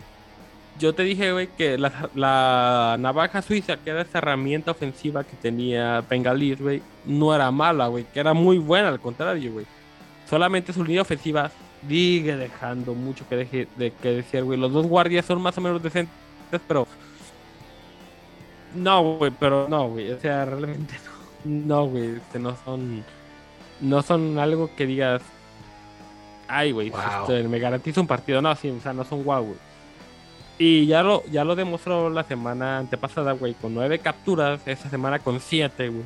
yo te dije, güey, que la, la navaja suiza, que era esa herramienta ofensiva que tenía Bengalis, güey, no era mala, güey, que era muy buena, al contrario, güey. Solamente su línea ofensiva sigue dejando mucho que, deje, de, que decir, güey. Los dos guardias son más o menos decentes, pero... No, güey, pero no, güey. O sea, realmente no. No, güey, este, no son... No son algo que digas... Ay, güey, Wow. este, me garantiza un partido. No, sí, o sea, no son guau, güey. Y ya lo, ya lo demostró la semana antepasada, güey, con nueve capturas, esta semana con siete, güey.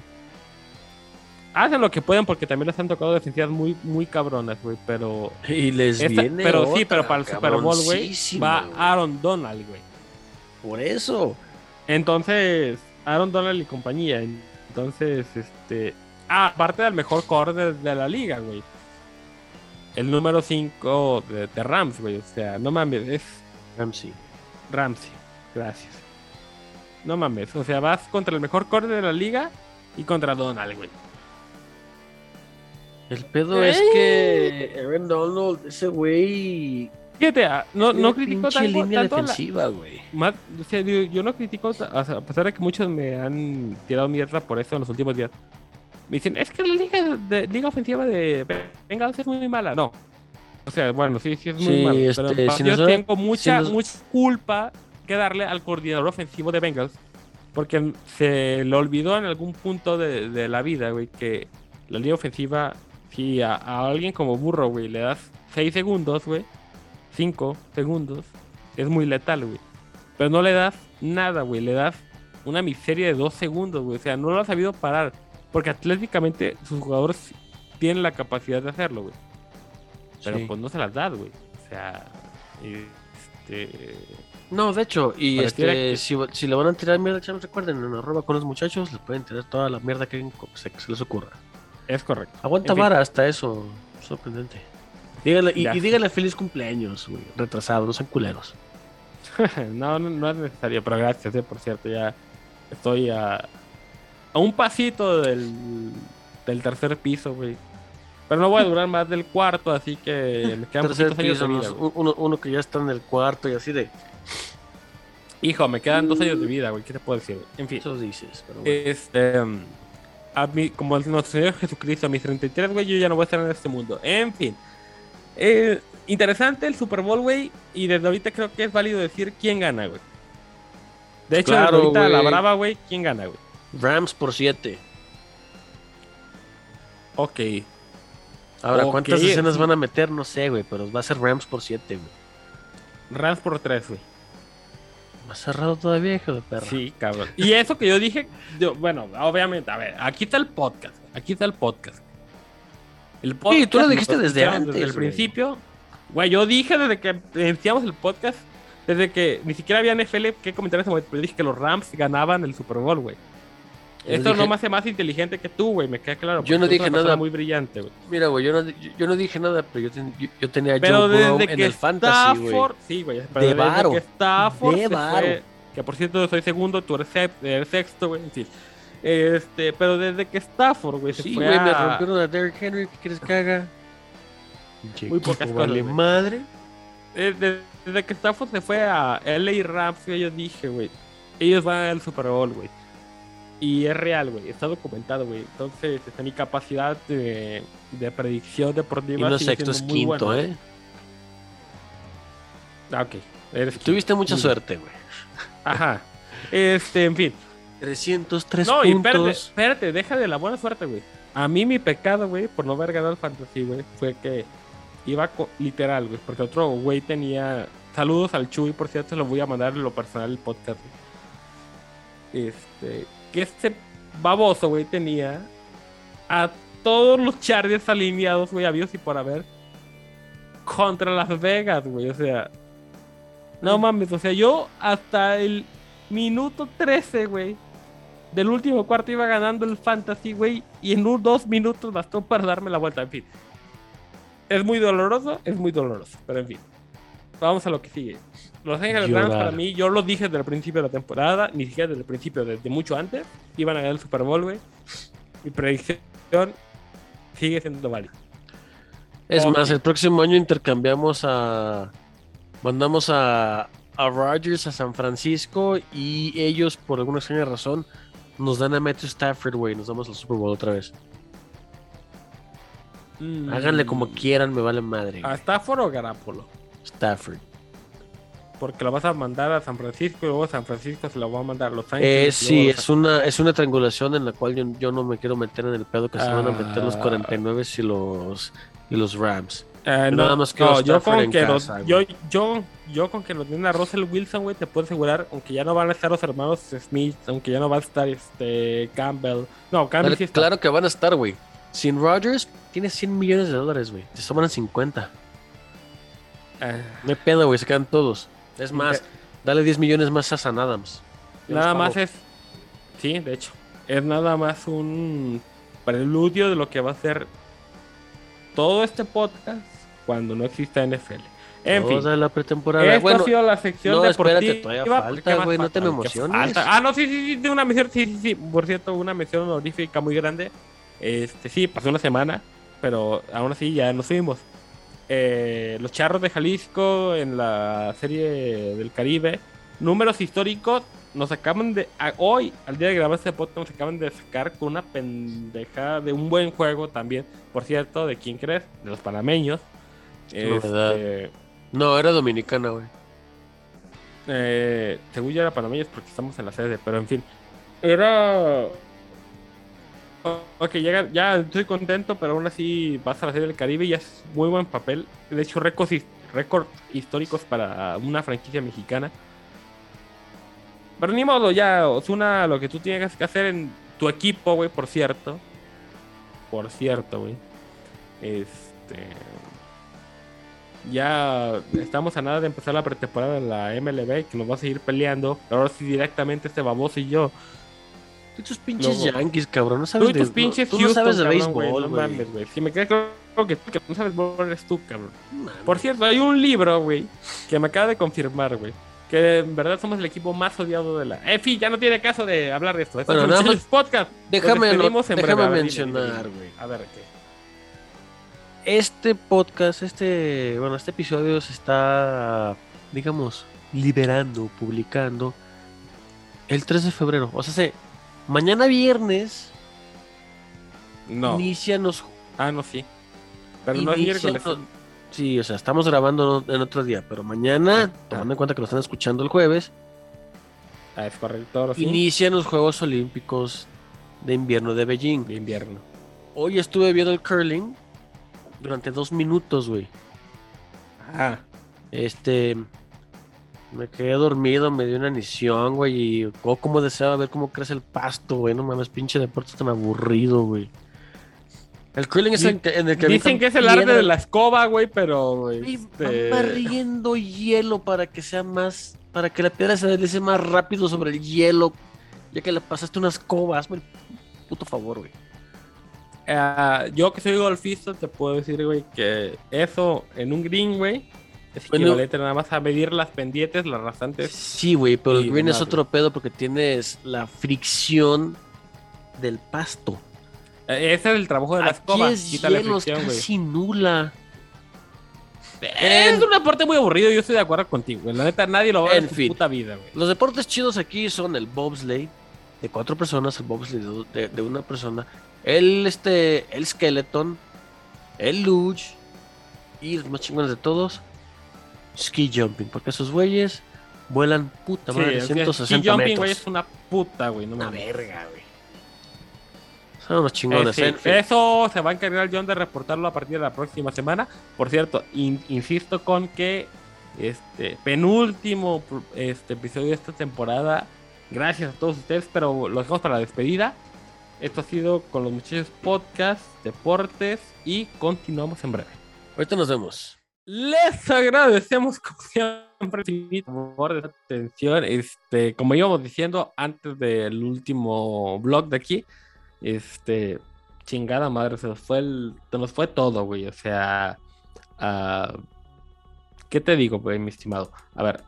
hacen lo que pueden porque también les han tocado defensivas muy, muy cabronas, güey. Pero, Y les esta- viene pero sí, pero para el Super Bowl, güey, va. Aaron Donald, güey. Por eso. Entonces, Aaron Donald y compañía. Entonces, este. Ah, aparte del mejor corner de la liga, güey. El número 5 de, de Rams, güey. O sea, no mames, es Ramsey. Ramsey. Gracias. No mames. O sea, vas contra el mejor corner de la liga y contra Donald, güey. El pedo es que Aaron Donald, ese güey. Fíjate, ah, no, no critico tanto, línea tanto defensiva, güey. o sea, digo, yo no critico, o sea, a pesar de que muchos me han tirado mierda por eso en los últimos días. Me dicen, es que la liga, de, liga ofensiva de Bengals es muy mala. No. O sea, bueno, sí, sí es muy Sí, mala. este, pero si yo nos- tengo mucha, nos- mucha culpa que darle al coordinador ofensivo de Bengals. Porque se le olvidó en algún punto de, de la vida, güey, que la liga ofensiva, si a, a alguien como Burro, güey, le das 6 segundos, güey, 5 segundos, es muy letal, güey. Pero no le das nada, güey, le das una miseria de 2 segundos, güey. O sea, no lo ha sabido parar. Porque atléticamente sus jugadores tienen la capacidad de hacerlo, güey. Pero Sí. pues no se las das, güey. O sea, este... No, de hecho, y este, que- si, si le van a tirar mierda, chavos, recuerden, en arroba con los muchachos, les pueden tirar toda la mierda que se, que se les ocurra. Es correcto. Aguanta En fin. vara hasta eso, sorprendente. Díganle, y, y díganle feliz cumpleaños, güey, retrasado, no sean culeros. no, no, no es necesario, pero gracias, eh, por cierto, ya estoy a, a un pasito del, del tercer piso, güey. Pero no voy a durar más del cuarto, así que me quedan Tercer poquitos años de vida, unos- uno, uno que ya está en el cuarto y así de, Hijo, me quedan dos años de vida, güey. ¿Qué te puedo decir? En fin. eso dices, pero bueno. Este, um, a mí, como el nuestro Señor Jesucristo, a mis 33, güey, yo ya no voy a estar en este mundo. En fin. Eh, interesante el Super Bowl, güey. Y desde ahorita creo que es válido decir quién gana, güey. De hecho, Claro, desde ahorita la brava, güey, ¿quién gana, güey? Rams por 7. Ok. Ahora, ¿cuántas escenas van a meter? No sé, güey, pero va a ser Rams por 7, güey. Rams por 3, güey. Más cerrado todavía, hijo de perra. Sí, cabrón. Y eso que yo dije, yo- bueno, obviamente, a ver, aquí está el podcast. Aquí está el podcast. El Sí, tú lo dijiste desde antes, Desde el principio. Güey, yo dije desde que iniciamos el podcast, desde que ni siquiera había NFL que comentar en ese momento, pero dije que los Rams ganaban el Super Bowl, güey. Esto dije- no me hace más inteligente que tú, güey, me queda claro. Yo no dije nada. muy brillante, güey. Mira, güey, yo no, yo, yo no dije nada, pero yo, ten- yo, yo tenía Pero Joe Burrow desde en que el fantasy, güey. Sí, güey, pero De desde varo. que Stafford De varo. fue, que por cierto soy segundo, tú eres, sexto, güey, en fin. Este, pero desde que Stafford, güey, se Sí, fue güey, me a... rompieron a Derrick Henry, ¿qué quieres que haga? Muy pocas vale cosas, güey. madre. eh, de- desde que Stafford se fue a LA Rams, güey, yo dije, güey, ellos van al Super Bowl, güey. Y es real, güey, está documentado, güey. Entonces, este, mi capacidad de, de predicción deportiva Y no sigue sexto, es siendo muy quinto, buena. ¿eh? Ah, ok. Eres quinto. Tuviste mucha Muy bien. suerte, güey. Ajá. Este, en fin. 303 No, y espérate, puntos. espérate, deja de la buena suerte, güey. A mí mi pecado, güey, por no haber ganado el fantasy, güey, fue que iba literal, güey, porque otro güey tenía... Saludos al Chuy, por cierto, lo voy a mandar en lo personal el podcast, güey. Este, que este baboso, güey, tenía a todos los Chargers alineados, güey, habidos y por haber, contra Las Vegas, güey, o sea... No mames, o sea, yo hasta el minuto 13, güey, del último cuarto iba ganando el fantasy, güey, y en un dos minutos bastó para darme la vuelta. En fin, es muy doloroso, es muy doloroso, pero en fin, vamos a lo que sigue. Los Ángeles Rams, Llorar. para mí, yo lo dije desde el principio de la temporada, ni siquiera desde el principio, desde mucho antes, iban a ganar el Super Bowl, güey. Mi predicción sigue siendo válida. Es más, el próximo año intercambiamos a. Mandamos a, a Rodgers a San Francisco y ellos, por alguna extraña razón, nos dan a Matthew Stafford, güey. Nos damos al Super Bowl otra vez. Mm, Háganle como quieran, me vale madre. ¿A. Stafford o Garapolo? Stafford. Porque lo vas a mandar a San Francisco y luego San Francisco se lo va a mandar a Los Eh, Ángeles. y sí, es una, es una triangulación en la cual yo, yo no me quiero meter en el pedo que se van a meter los Ah. 49 y los, y los Rams. Eh, Nada no, más que no, los yo con que los- yo, yo, yo con que nos den a Russell Wilson, güey, te puedo asegurar, aunque ya no van a estar los hermanos Smith, aunque ya no va a estar este Campbell. No, Campbell sí está. Claro que van a estar, güey. Sin Rodgers, tiene 100 millones de dólares, güey. Te sobran 50. Ah, No hay pedo, güey. Se quedan todos. Es más, dale 10 millones más a San Adams. Nada los más es. Sí, de hecho. Es nada más un preludio de lo que va a ser todo este podcast cuando no exista NFL. En fin. la pretemporada. Esta Bueno, ha sido la sección no, deportiva. espérate, todavía ¿Por falta, güey, no te me ¿Qué emociones. Ah, no, sí, sí, sí, de una mención, sí, sí, sí. Por cierto, una mención honorífica muy grande. Este, sí, pasó una semana, pero aún así ya nos fuimos. Eh, los Charros de Jalisco en la serie del Caribe. Números históricos nos acaban de. a- hoy, al día de grabar este podcast, nos acaban de sacar con una pendejada de un buen juego también. Por cierto, ¿de quién crees? De los panameños. Este, No, era dominicana, güey. eh, según yo era panameños porque estamos en la sede, pero en fin. Era. Ok, llega, ya estoy contento, pero aún así vas a la serie del Caribe y es muy buen papel. De hecho, récords, récords históricos para una franquicia mexicana. Pero ni modo, ya, Osuna, lo que tú tienes que hacer en tu equipo, güey, por cierto. Por cierto, güey. Este. Ya estamos a nada de empezar la pretemporada en la MLB, que nos va a seguir peleando. Ahora sí, directamente este baboso y yo. Tú y tus pinches Luego- Yankees, cabrón. No Tú sabes y de tus pinches Tú no Houston, sabes de cabrón, béisbol, no mames, güey. Si me queda claro que tú que no sabes béisbol eres tú, cabrón. Por cierto, hay un libro, güey, que me acaba de confirmar, güey. Que en verdad somos el equipo más odiado de la. En fin, ya no tiene caso de hablar de esto. Esto Bueno, es nada un más- podcast. Déjame, no- breve. déjame mencionar, güey. A ver, ¿qué? Este podcast, este, bueno, este episodio se está, digamos, liberando, publicando el 3 de febrero. O sea, se, mañana viernes No. inician los Ah, no, sí. Pero no es miércoles. Sí, o sea, estamos grabando en otro día, pero mañana, tomando en cuenta que lo están escuchando el jueves, Ah, es correcto. Sí. inician los Juegos Olímpicos de invierno de Beijing. De invierno. Hoy estuve viendo el curling durante dos minutos, güey. Ah. Este, me quedé dormido, me dio una anición, güey, y oh, cómo deseaba ver cómo crece el pasto, güey. No mames, pinche deporte tan aburrido, güey. El curling es en, que- en el que Dicen que es el arte de la escoba, güey, pero. Este, van barriendo hielo para que sea más. Para que la piedra se deslice más rápido sobre el hielo. Ya que le pasaste unas cobas. Hazme el puto favor, güey. ah, yo que soy golfista, te puedo decir, güey, que eso en un green, güey, es Bueno. equivalente nada más a medir las pendientes, las rasantes. Sí, güey, pero el green es otro pedo porque tienes la fricción del pasto. Eh, Ese es el trabajo de la Aquí escoba. es Quita la fricción, güey. nula. Es un deporte muy aburrido, yo estoy de acuerdo contigo, güey. La neta, nadie lo va a ver En en su fin. puta vida, güey. Los deportes chidos aquí son el bobsleigh de cuatro personas, el bobsleigh de, de- de una persona, el este, el skeleton, el luge y los más chingones de todos, ski jumping, porque esos güeyes vuelan puta Sí, madre, que 160 ski jumping, metros. güey, es una puta, güey. No Una mames. verga, güey. Son unos Eh, chingones, sí, en fin. Eso se va a encargar John de reportarlo a partir de la próxima semana. Por cierto, in- insisto con que este penúltimo este episodio de esta temporada. Gracias a todos ustedes, pero lo dejamos para la despedida. Esto ha sido con los muchachos podcast, deportes y continuamos en breve. Ahorita nos vemos. Les agradecemos como siempre por esta atención. Este, como íbamos diciendo antes del último blog de aquí, este, chingada madre, se nos fue el, se nos fue todo, güey. O sea, ah, ¿qué te digo, güey, mi estimado? A ver,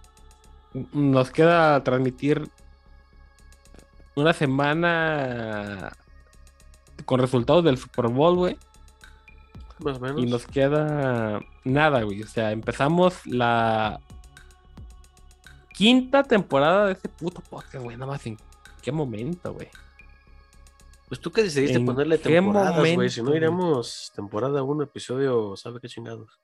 nos queda transmitir una semana con resultados del Super Bowl, güey. Más o menos. Y nos queda nada, güey. O sea, empezamos la quinta temporada de este puto podcast, güey. Nada más en qué momento, güey. Pues tú que decidiste ¿En ponerle temporadas, güey. Si no iremos temporada 1, episodio, ¿sabe qué chingados?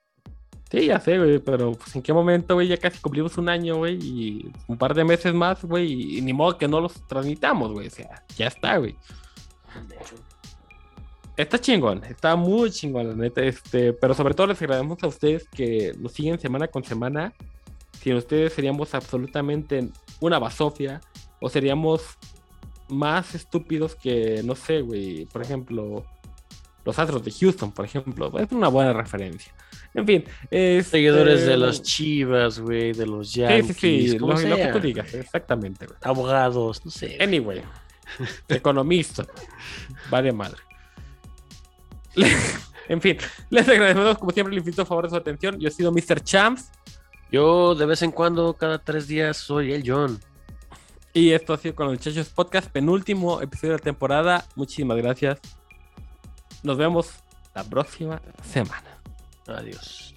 Sí, ya sé, güey. Pero pues en qué momento, güey. Ya casi cumplimos un año, güey. Y un par de meses más, güey. Y ni modo que no los transmitamos, güey. O sea, ya está, güey. Está chingón, está muy chingón, la neta. Este, pero sobre todo les agradecemos a ustedes que nos siguen semana con semana. Sin ustedes seríamos absolutamente una basofia. O seríamos más estúpidos que, no sé, güey. Por ejemplo, los Astros de Houston, por ejemplo. Es una buena referencia. En fin. este, Seguidores de los Chivas, güey, de los Sí, Yankees. sí, sí. como Lo, lo que tú digas, exactamente. güey. Abogados, no sé. Anyway, economista. Vale madre. en fin, les agradecemos como siempre el infinito favor de su atención. Yo he sido Mr. Champs Yo de vez en cuando, cada tres días, soy el John. Y esto ha sido con los muchachos podcast, penúltimo episodio de la temporada. Muchísimas gracias. Nos vemos la próxima semana. Adiós.